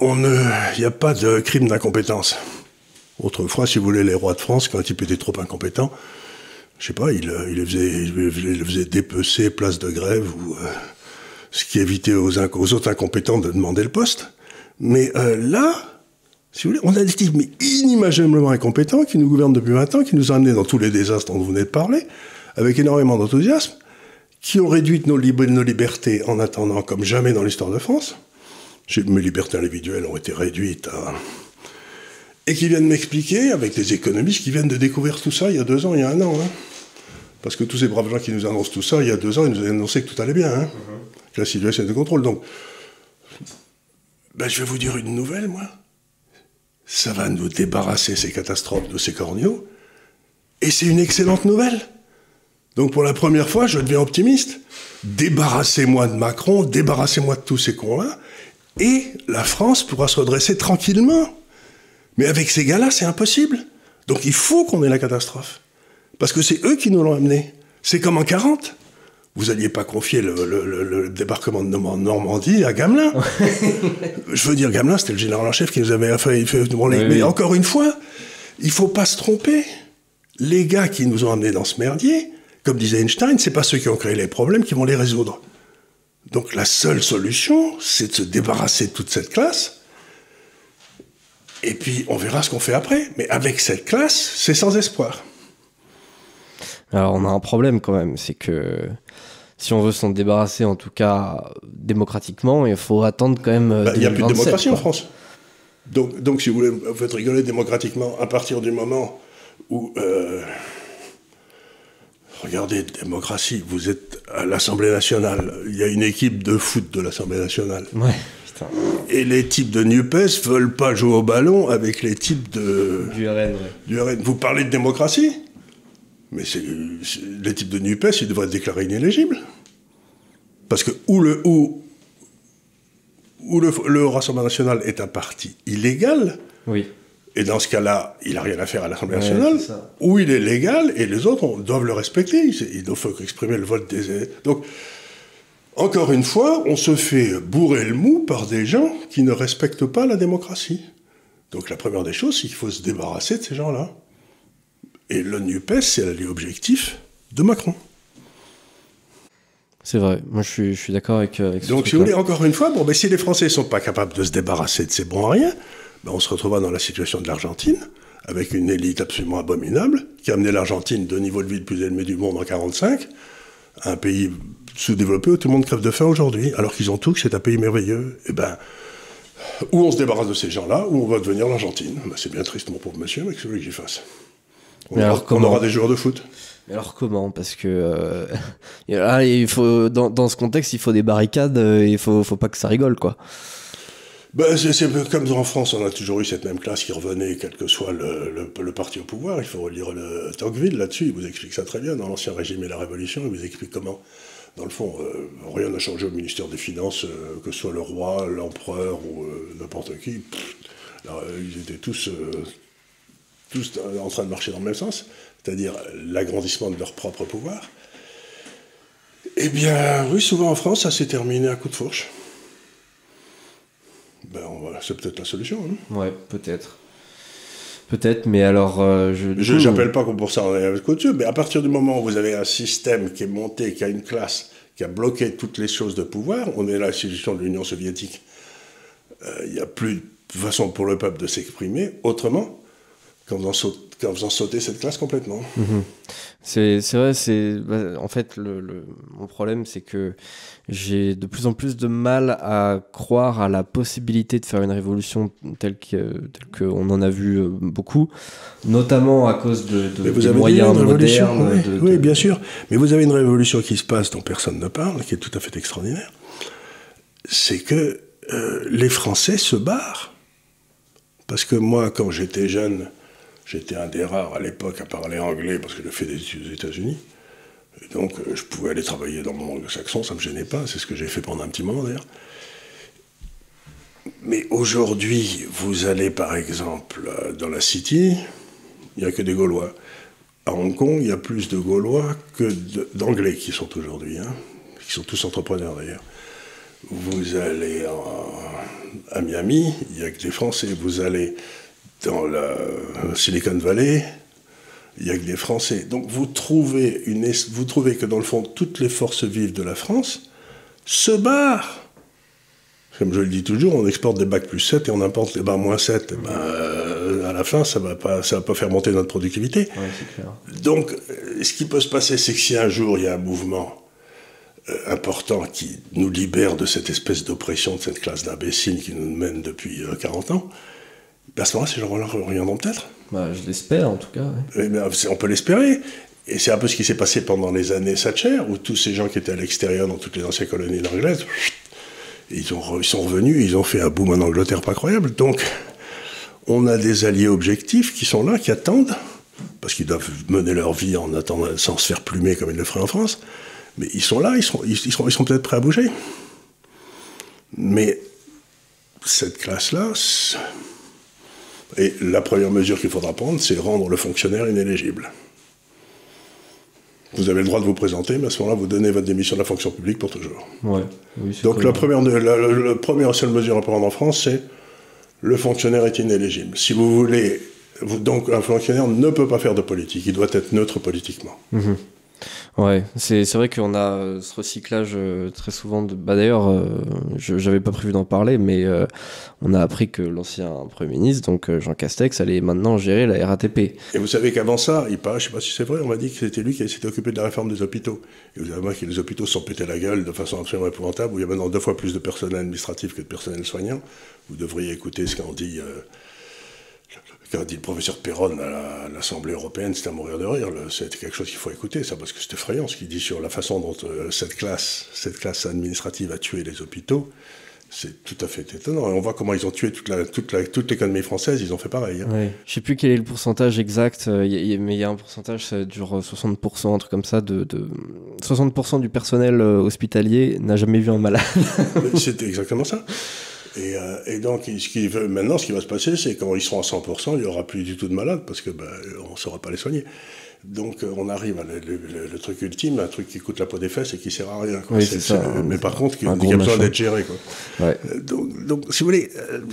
il n'y a pas de crime d'incompétence. Autrefois, si vous voulez, les rois de France, quand un type était trop incompétent, je sais pas, il, euh, il, faisait, il faisait dépecer place de grève, ou, euh, ce qui évitait aux, autres incompétents de demander le poste. Mais euh, là, si vous voulez, on a des types mais inimaginablement incompétents qui nous gouvernent depuis 20 ans, qui nous ont amenés dans tous les désastres dont vous venez de parler, avec énormément d'enthousiasme, qui ont réduit nos, nos libertés en attendant comme jamais dans l'histoire de France. Mes libertés individuelles ont été réduites à et qui viennent m'expliquer, avec des économistes qui viennent de découvrir tout ça il y a deux ans, il y a un an. Hein. Parce que tous ces braves gens qui nous annoncent tout ça, il y a deux ans, ils nous avaient annoncé que tout allait bien, hein, que la situation est de contrôle. Donc, ben, je vais vous dire une nouvelle, moi. Ça va nous débarrasser ces catastrophes de ces corneaux. Et c'est une excellente nouvelle. Donc pour la première fois, je deviens optimiste. Débarrassez-moi de Macron, débarrassez-moi de tous ces cons-là, et la France pourra se redresser tranquillement. Mais avec ces gars-là, c'est impossible. Donc il faut qu'on ait la catastrophe. Parce que c'est eux qui nous l'ont amené. C'est comme en 40. Vous n'alliez pas confier le, débarquement de Normandie à Gamelin. [laughs] Je veux dire, Gamelin, c'était le général en chef qui nous avait fait. mais encore une fois, il faut pas se tromper. Les gars qui nous ont amenés dans ce merdier, comme disait Einstein, c'est pas ceux qui ont créé les problèmes qui vont les résoudre. Donc la seule solution, c'est de se débarrasser de toute cette classe et puis, on verra ce qu'on fait après. Mais avec cette classe, c'est sans espoir. Alors, on a un problème quand même. C'est que si on veut s'en débarrasser, en tout cas démocratiquement, il faut attendre quand même. Bah, il n'y a plus de démocratie en France. Donc, donc, si vous voulez vous faites rigoler démocratiquement à partir du moment où. Euh, regardez, démocratie, vous êtes à l'Assemblée nationale. Il y a une équipe de foot de l'Assemblée nationale. Ouais. Et les types de NUPES veulent pas jouer au ballon avec les types de. Du RN, Du RN. Vous parlez de démocratie? Mais c'est, les types de NUPES, ils devraient être déclarés inéligibles. Parce que où le, Rassemblement national est un parti illégal. Oui. Et dans ce cas-là, il n'a rien à faire à l'Assemblée nationale, où il est légal et les autres doivent le respecter. Il ne faut qu'exprimer le vote des. Donc, encore une fois, on se fait bourrer le mou par des gens qui ne respectent pas la démocratie. Donc la première des choses, c'est qu'il faut se débarrasser de ces gens-là. Et le NUPES, c'est l'allié objectif de Macron. C'est vrai, moi je suis, d'accord avec, euh, avec Donc si vous voulez, encore une fois, bon, ben, si les Français ne sont pas capables de se débarrasser de ces bons à rien, ben, on se retrouvera dans la situation de l'Argentine, avec une élite absolument abominable, qui a amené l'Argentine de niveau de vie le plus élevé du monde en 1945, un pays sous-développé où tout le monde crève de faim aujourd'hui, alors qu'ils ont tout, que c'est un pays merveilleux. Et eh ben, ou on se débarrasse de ces gens-là, ou on va devenir l'Argentine. Ben, c'est bien triste, mon pauvre monsieur, mais que celui que j'y fasse? On, mais aura, alors, on aura des joueurs de foot. Mais alors comment Parce que euh, [laughs] il faut dans, dans, ce contexte, il faut des barricades. Euh, il faut, faut pas que ça rigole, quoi. Ben, c'est comme en France, on a toujours eu cette même classe qui revenait, quel que soit le, le, parti au pouvoir. Il faut relire le Tocqueville là-dessus, il vous explique ça très bien. Dans l'Ancien Régime et la Révolution, il vous explique comment dans le fond, euh, rien n'a changé au ministère des Finances, euh, que ce soit le roi, l'empereur ou n'importe qui. ils étaient tous, tous en train de marcher dans le même sens, c'est-à-dire l'agrandissement de leur propre pouvoir. Eh bien, oui, souvent en France, ça s'est terminé à coup de fourche. Ben, c'est peut-être la solution. Hein. Ouais, peut-être. Peut-être, mais alors. Euh, je n'appelle pas pour ça on est couture, mais à partir du moment où vous avez un système qui est monté, qui a une classe, qui a bloqué toutes les choses de pouvoir, on est la situation de l'Union soviétique. Euh, il n'y a plus de façon pour le peuple de s'exprimer autrement qu'en faisant, sauter cette classe complètement. Mhm. C'est vrai, c'est bah, en fait le, mon problème, c'est que j'ai de plus en plus de mal à croire à la possibilité de faire une révolution telle qu'on en a vu euh, beaucoup, notamment à cause de, des moyens modernes. Oui, bien sûr. Mais vous avez une révolution qui se passe dont personne ne parle, qui est tout à fait extraordinaire. C'est que euh, les Français se barrent. Parce que moi, quand j'étais jeune, J'étais un des rares à l'époque à parler anglais parce que je fais des études aux États-Unis. Donc, euh, je pouvais aller travailler dans mon anglo-saxon, ça ne me gênait pas. C'est ce que j'ai fait pendant un petit moment d'ailleurs. Mais aujourd'hui, vous allez par exemple euh, dans la City, il n'y a que des Gaulois. À Hong Kong, il y a plus de Gaulois que d'Anglais qui sont aujourd'hui, hein, qui sont tous entrepreneurs d'ailleurs. Vous allez à Miami, il n'y a que des Français. Vous allez dans la Silicon Valley, il n'y a que des Français. Donc vous trouvez, une, vous trouvez que dans le fond, toutes les forces vives de la France se barrent. Comme je le dis toujours, on exporte des bacs plus 7 et on importe les bacs moins 7. Et ben, euh, à la fin, ça ne va, pas, va pas faire monter notre productivité. Donc, euh, ce qui peut se passer, c'est que si un jour il y a un mouvement euh, important qui nous libère de cette espèce d'oppression de cette classe d'imbéciles qui nous mène depuis 40 ans, Ben, à ce moment-là, ces gens-là reviendront peut-être. Bah, je l'espère en tout cas. Eh ben, on peut l'espérer. Et c'est un peu ce qui s'est passé pendant les années Thatcher, où tous ces gens qui étaient à l'extérieur dans toutes les anciennes colonies anglaises, ils, ont, ils sont revenus, ils ont fait un boom en Angleterre pas croyable. Donc, on a des alliés objectifs qui sont là, qui attendent, parce qu'ils doivent mener leur vie en attendant, sans se faire plumer comme ils le feraient en France. Mais ils sont là, ils sont, ils, sont, ils sont peut-être prêts à bouger. Mais cette classe-là, et la première mesure qu'il faudra prendre, c'est rendre le fonctionnaire inéligible. Vous avez le droit de vous présenter, mais à ce moment-là, vous donnez votre démission de la fonction publique pour toujours. Ouais. Donc la première, la, première seule mesure à prendre en France, c'est le fonctionnaire est inéligible. Si vous voulez, donc un fonctionnaire ne peut pas faire de politique, il doit être neutre politiquement. Mhm. Ouais, c'est vrai qu'on a euh, ce recyclage euh, très souvent. Bah D'ailleurs, euh, j'avais pas prévu d'en parler, mais on a appris que l'ancien Premier ministre, donc Jean Castex, allait maintenant gérer la RATP. Et vous savez qu'avant ça, il paraît, je sais pas si c'est vrai, on m'a dit que c'était lui qui s'était occupé de la réforme des hôpitaux. Et vous avez vu que les hôpitaux sont pétés la gueule de façon absolument épouvantable, où il y a maintenant deux fois plus de personnel administratif que de personnel soignant. Vous devriez écouter ce qu'en dit qu'a dit le professeur Perron à l'Assemblée européenne, c'était à mourir de rire. C'était quelque chose qu'il faut écouter, ça, parce que c'est effrayant ce qu'il dit sur la façon dont euh, cette, classe, cette classe administrative a tué les hôpitaux. C'est tout à fait étonnant. Et on voit comment ils ont tué toute, la, toute, toute l'économie française, ils ont fait pareil. Hein. Ouais. Je sais plus quel est le pourcentage exact, euh, mais il y a un pourcentage, ça dure 60%, un truc comme ça, de, de 60% du personnel euh, hospitalier n'a jamais vu un malade. c'est exactement ça. Euh, et, donc, ce qui, maintenant, ce qui va se passer, c'est quand ils seront à 100%, il n'y aura plus du tout de malades parce que ben, ne saura pas les soigner. Donc, euh, on arrive à le, truc ultime, un truc qui coûte la peau des fesses et qui sert à rien. Oui, ça, mais par contre, qui, a besoin d'être géré. Quoi. Ouais. Euh, donc, donc, si vous voulez,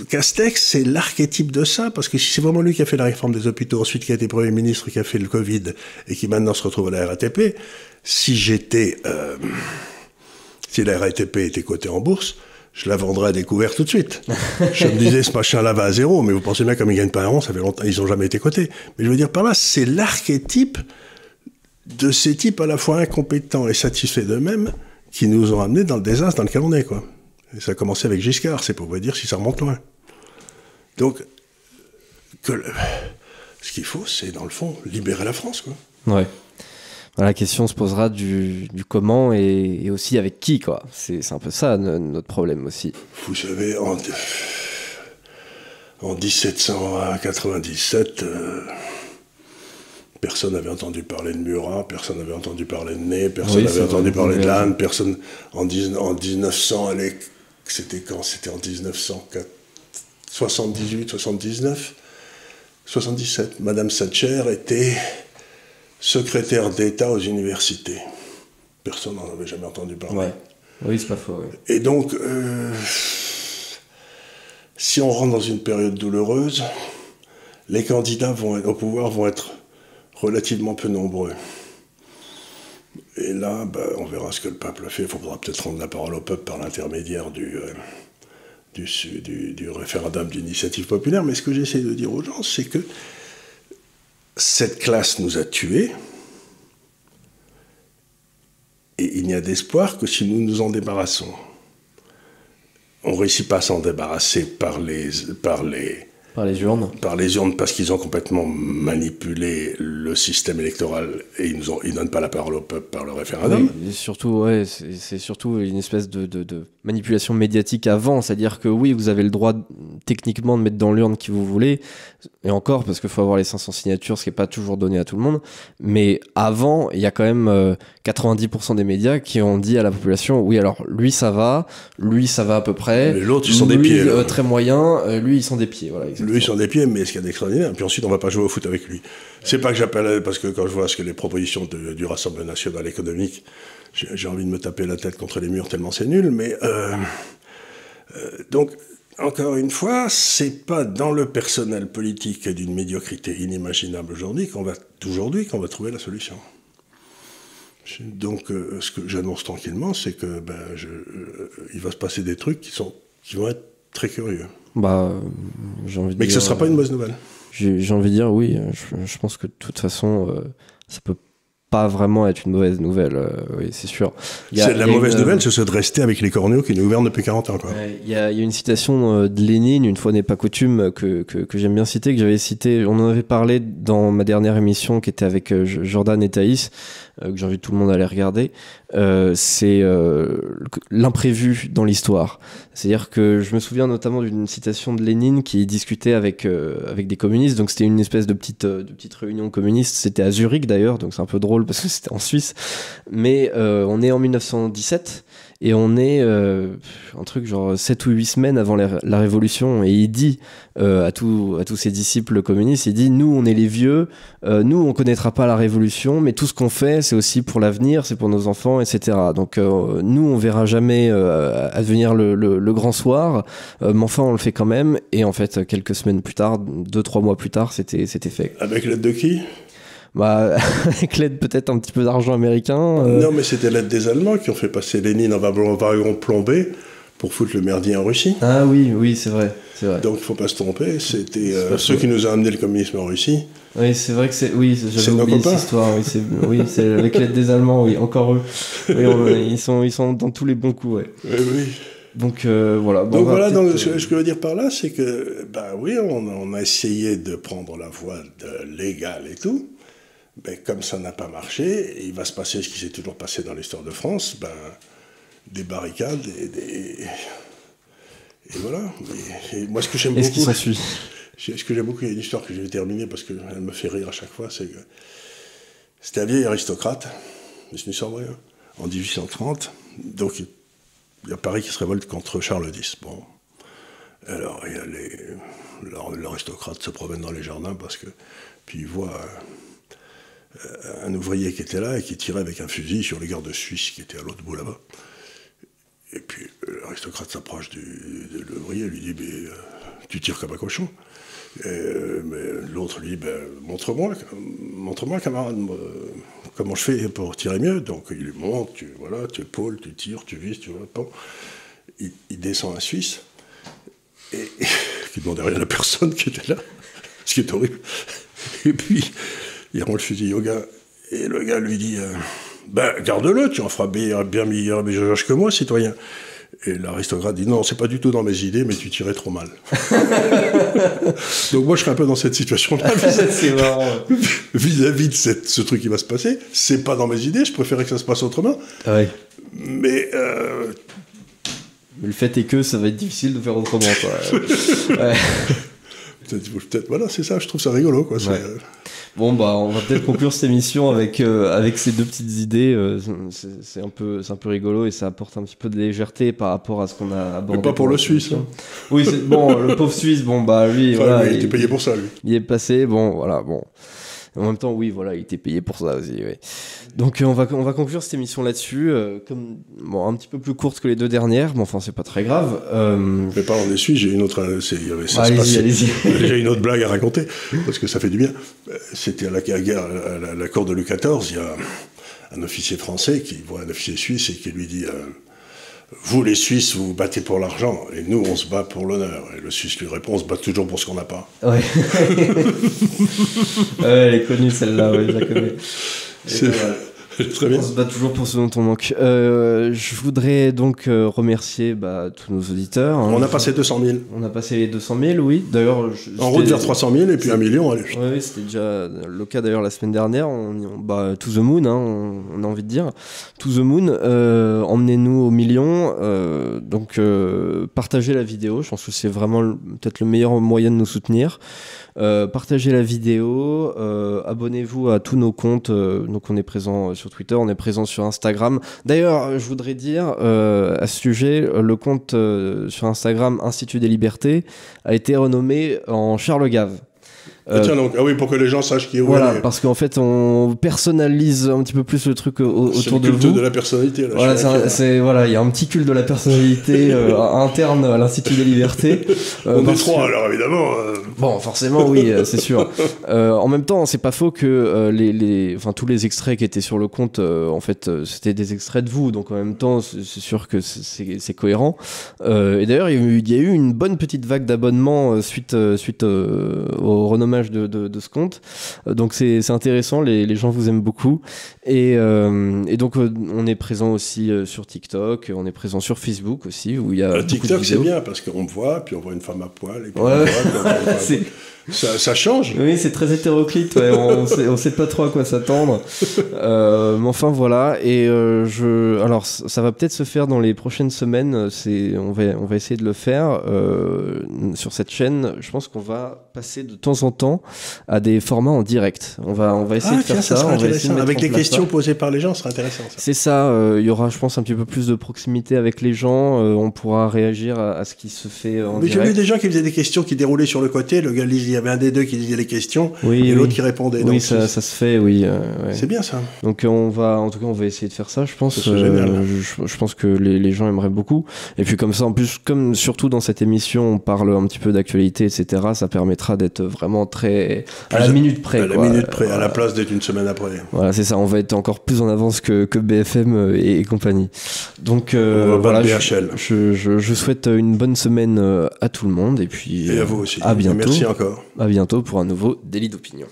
Castex, c'est l'archétype de ça, parce que si c'est vraiment lui qui a fait la réforme des hôpitaux, ensuite qui a été Premier ministre, qui a fait le Covid, et qui maintenant se retrouve à la RATP, si j'étais... si la RATP était cotée en bourse, je la vendrais à découvert tout de suite. je me disais, ce machin-là va à zéro, mais vous pensez bien comme ils gagnent pas un rond, ça fait longtemps, ils n'ont jamais été cotés. Mais je veux dire par là, c'est l'archétype de ces types à la fois incompétents et satisfaits d'eux-mêmes qui nous ont amenés dans le désastre dans lequel on est, ça a commencé avec Giscard, c'est pour vous dire si ça remonte loin. Donc, ce qu'il faut, c'est dans le fond libérer la France, quoi. La question se posera du, comment et, aussi avec qui, quoi. C'est un peu ça notre problème aussi. Vous savez, en, en 1797, euh, personne n'avait entendu parler de Murat, personne n'avait entendu parler de Ney, personne n'avait entendu parler de Lannes, personne. En, en 1900, c'était quand? C'était en 1978, 79 77. Madame Thatcher était secrétaire d'État aux universités. Personne n'en avait jamais entendu parler. Oui, c'est pas faux. Et donc, euh, si on rentre dans une période douloureuse, les candidats vont au pouvoir vont être relativement peu nombreux. Et là, ben, on verra ce que le peuple fait. Il faudra peut-être rendre la parole au peuple par l'intermédiaire du, euh, du, du, référendum d'initiative populaire. Mais ce que j'essaie de dire aux gens, c'est que cette classe nous a tués, et il n'y a d'espoir que si nous nous en débarrassons. On ne réussit pas à s'en débarrasser par les, par les, par les urnes Par les urnes, parce qu'ils ont complètement manipulé le système électoral et ils ne donnent pas la parole au peuple par le référendum. Oui, surtout, ouais, c'est surtout une espèce de, de, de, manipulation médiatique avant. C'est-à-dire que oui, vous avez le droit techniquement de mettre dans l'urne qui vous voulez, et encore, parce qu'il faut avoir les 500 signatures, ce qui n'est pas toujours donné à tout le monde. Mais avant, il y a quand même 90% euh, des médias qui ont dit à la population oui, alors lui ça va, lui ça va à peu près. L'autre, ils sont des pieds. Euh, très moyen, euh, lui ils sont des pieds. Voilà, lui, sur des pieds, mais ce qu'il y a d'extraordinaire, puis ensuite, on va pas jouer au foot avec lui. C'est pas que j'appelle, parce que quand je vois ce que les propositions du Rassemblement national économique, j'ai envie de me taper la tête contre les murs tellement c'est nul, mais. Euh, euh, donc, encore une fois, c'est pas dans le personnel politique d'une médiocrité inimaginable aujourd'hui qu'on va, trouver la solution. Donc, euh, ce que j'annonce tranquillement, c'est que ben, il va se passer des trucs qui vont être très curieux. Bah, j'ai envie de Mais que ce ne sera pas une mauvaise nouvelle. J'ai envie de dire oui. Je, pense que de toute façon, ça peut pas vraiment être une mauvaise nouvelle, euh, oui, c'est sûr. Y a, la mauvaise nouvelle, c'est de rester avec les corneaux qui nous gouvernent depuis 40 ans. Il y, y, a une citation de Lénine, une fois n'est pas coutume, que, que, que j'aime bien citer, que j'avais cité, on en avait parlé dans ma dernière émission qui était avec Jordan et Thaïs, que j'invite tout le monde à aller regarder. Euh, c'est euh, l'imprévu dans l'histoire. C'est-à-dire que je me souviens notamment d'une citation de Lénine qui discutait avec, euh, avec des communistes. Donc c'était une espèce de petite, de petite réunion communiste. C'était à Zurich d'ailleurs, donc c'est un peu drôle parce que c'était en Suisse. Mais on est en 1917 et on est euh, un truc genre 7 ou 8 semaines avant la, révolution. Et il dit euh, à, tout, à tous ses disciples communistes il dit nous on est les vieux euh, nous on connaîtra pas la révolution mais tout ce qu'on fait c'est aussi pour l'avenir c'est pour nos enfants etc donc nous on verra jamais advenir le, le, le, grand soir. Mais enfin on le fait quand même. Et en fait quelques semaines plus tard 2-3 mois plus tard c'était fait. Avec l'aide de qui? Bah, [laughs] avec l'aide peut-être un petit peu d'argent américain. Euh. Non, mais c'était l'aide des Allemands qui ont fait passer Lénine en wagon plombé pour foutre le merdier en Russie. Ah oui, oui, c'est vrai, c'est vrai. Donc il faut pas se tromper, c'était euh, ceux qui nous ont amené le communisme en Russie. Oui, c'est vrai que c'est. Oui, j'avais oublié cette histoire. Oui, c'est oui, avec l'aide des Allemands, oui, encore eux. Oui, ils, sont, ils sont dans tous les bons coups, ouais. Oui, oui. Donc euh, voilà. donc voilà, donc, ce, que je veux dire par là, c'est que, bah oui, on, on, a essayé de prendre la voie de légale et tout, ben, comme ça n'a pas marché, il va se passer ce qui s'est toujours passé dans l'histoire de France, ben, des barricades et des... Et voilà. Et, moi, ce que j'aime beaucoup... Ce que j'aime beaucoup, il y a une histoire que je vais terminer parce qu'elle me fait rire à chaque fois, c'est que c'était un vieil aristocrate, c'est une vraie, hein, en 1830, donc il y a Paris qui se révolte contre Charles X. Bon. Alors, il y a les... L'aristocrate se promène dans les jardins parce que... Puis il voit... Euh, un ouvrier qui était là et qui tirait avec un fusil sur les gardes suisses qui étaient à l'autre bout là-bas. Et puis euh, l'aristocrate s'approche de l'ouvrier et lui dit euh, Tu tires comme un cochon. mais l'autre lui dit ben, Montre-moi, montre-moi camarade, comment je fais pour tirer mieux. Donc il lui montre, tu, voilà, tu épaules, tu tires, tu vises, tu. Bon. Il, descend à Suisse et, [laughs] qui demandait rien à personne qui était là, ce qui est horrible. Et puis il rend le fusil au gars. Et le gars lui dit euh, Ben, garde-le, tu en feras bien, bien meilleur que moi, citoyen. Et l'aristocrate dit non, c'est pas du tout dans mes idées, mais tu tirais trop mal. [laughs] Donc moi, je serais un peu dans cette situation-là. [laughs] Vis-à-vis de cette, ce truc qui va se passer, c'est pas dans mes idées. Je préférais que ça se passe autrement. Ah ouais. Mais, euh... mais le fait est que ça va être difficile de faire autrement. Quoi. [laughs] ouais. Peut-être, voilà, c'est ça. Je trouve ça rigolo, quoi. Bon, bah, on va peut-être conclure cette émission avec, euh, avec ces deux petites idées. Euh, c'est un, peu, un peu rigolo et ça apporte un petit peu de légèreté par rapport à ce qu'on a abordé. Mais pas pour, le Suisse. Hein. Oui, bon, le pauvre Suisse, bon, bah, lui, voilà. il était payé pour ça, lui. Il est passé, bon, voilà, bon. En même temps, oui, voilà, il était payé pour ça aussi. Donc, euh, on, va, on va conclure cette émission là-dessus. Euh, comme, bon, un petit peu plus courte que les deux dernières, mais enfin, c'est pas très grave. Euh... Mais parlant des Suisses, j'ai une autre. Ça [laughs] j'ai une autre blague à raconter, parce que ça fait du bien. C'était à la guerre, à la, cour de Louis XIV, il y a un officier français qui voit un officier suisse et qui lui dit. Euh, vous les Suisses, vous vous battez pour l'argent, et nous, on se bat pour l'honneur. Et le Suisse lui répond, on se bat toujours pour ce qu'on n'a pas. Ouais. [laughs] elle est connue celle-là, oui, je la connais. [laughs] Très bien. On se bat toujours pour ce dont on manque. Euh, je voudrais donc euh, remercier bah, tous nos auditeurs. Hein. On a passé 200 000. On a passé les 200 000, oui. D'ailleurs, en route vers 300 000 et puis un million. Allez. Oui, c'était déjà le cas d'ailleurs la semaine dernière. On, bah, to the moon, hein, on, a envie de dire. To the moon, euh, emmenez-nous au million. Euh, donc, partagez la vidéo. Je pense que c'est vraiment peut-être le meilleur moyen de nous soutenir. Euh, partagez la vidéo, euh, abonnez-vous à tous nos comptes. Euh, donc on est présent sur Twitter, on est présent sur Instagram. D'ailleurs, je voudrais dire à ce sujet, le compte sur Instagram Institut des Libertés a été renommé en Charles Gave. Ah, tiens, donc, ah oui, pour que les gens sachent qui est Voilà, parce qu'en fait, on personnalise un petit peu plus le truc autour de vous. C'est culte de la personnalité. Là, voilà, c'est voilà, il y a un petit culte de la personnalité [laughs] euh, interne à l'Institut des Libertés. [laughs] Euh, on est trois, alors évidemment. Euh. Bon, forcément, oui, c'est sûr. [laughs] en même temps, c'est pas faux que les, les, enfin, tous les extraits qui étaient sur le compte, en fait, c'était des extraits de vous, donc en même temps, c'est sûr que c'est cohérent. et d'ailleurs, il y, a eu une bonne petite vague d'abonnements suite suite au renommage de, de, ce compte. donc c'est intéressant, les, les, gens vous aiment beaucoup. Et, et donc on est présent aussi sur TikTok, on est présent sur Facebook aussi, où il y a. TikTok c'est bien parce qu'on me voit, puis on voit une femme à poil, et puis on ça, change. Oui, c'est très hétéroclite. on, [laughs] sait, sait pas trop à quoi s'attendre. Euh, mais enfin voilà. Et euh, je, alors ça va peut-être se faire dans les prochaines semaines. C'est, on va, on va essayer de le faire euh, sur cette chaîne. Je pense qu'on va passer de temps en temps à des formats en direct. On va, on va essayer ah, de faire ça. avec des questions posées par les gens, ce sera intéressant. C'est ça. Il y aura, je pense, un petit peu plus de proximité avec les gens. on pourra réagir à, ce qui se fait en direct. J'ai vu des gens qui faisaient des questions qui déroulaient sur le côté. Le gars y avait un des deux qui disait les questions et l'autre qui répondait. Oui, ça, ça, se fait, oui. Euh, c'est bien ça. Donc on va, en tout cas, on va essayer de faire ça. Je pense. Euh, je, pense que les, les, gens aimeraient beaucoup. Et puis comme ça, en plus, comme surtout dans cette émission, on parle un petit peu d'actualité, etc. Ça permettra d'être vraiment très à la minute près. À la minute près, à la place d'être une semaine après. Voilà, c'est ça. On va être encore plus en avance que, que BFM euh, et, compagnie. Donc voilà, je, je, je, souhaite une bonne semaine à tout le monde et puis et à vous aussi. À bientôt. Merci encore. À bientôt pour un nouveau délit d'opinion.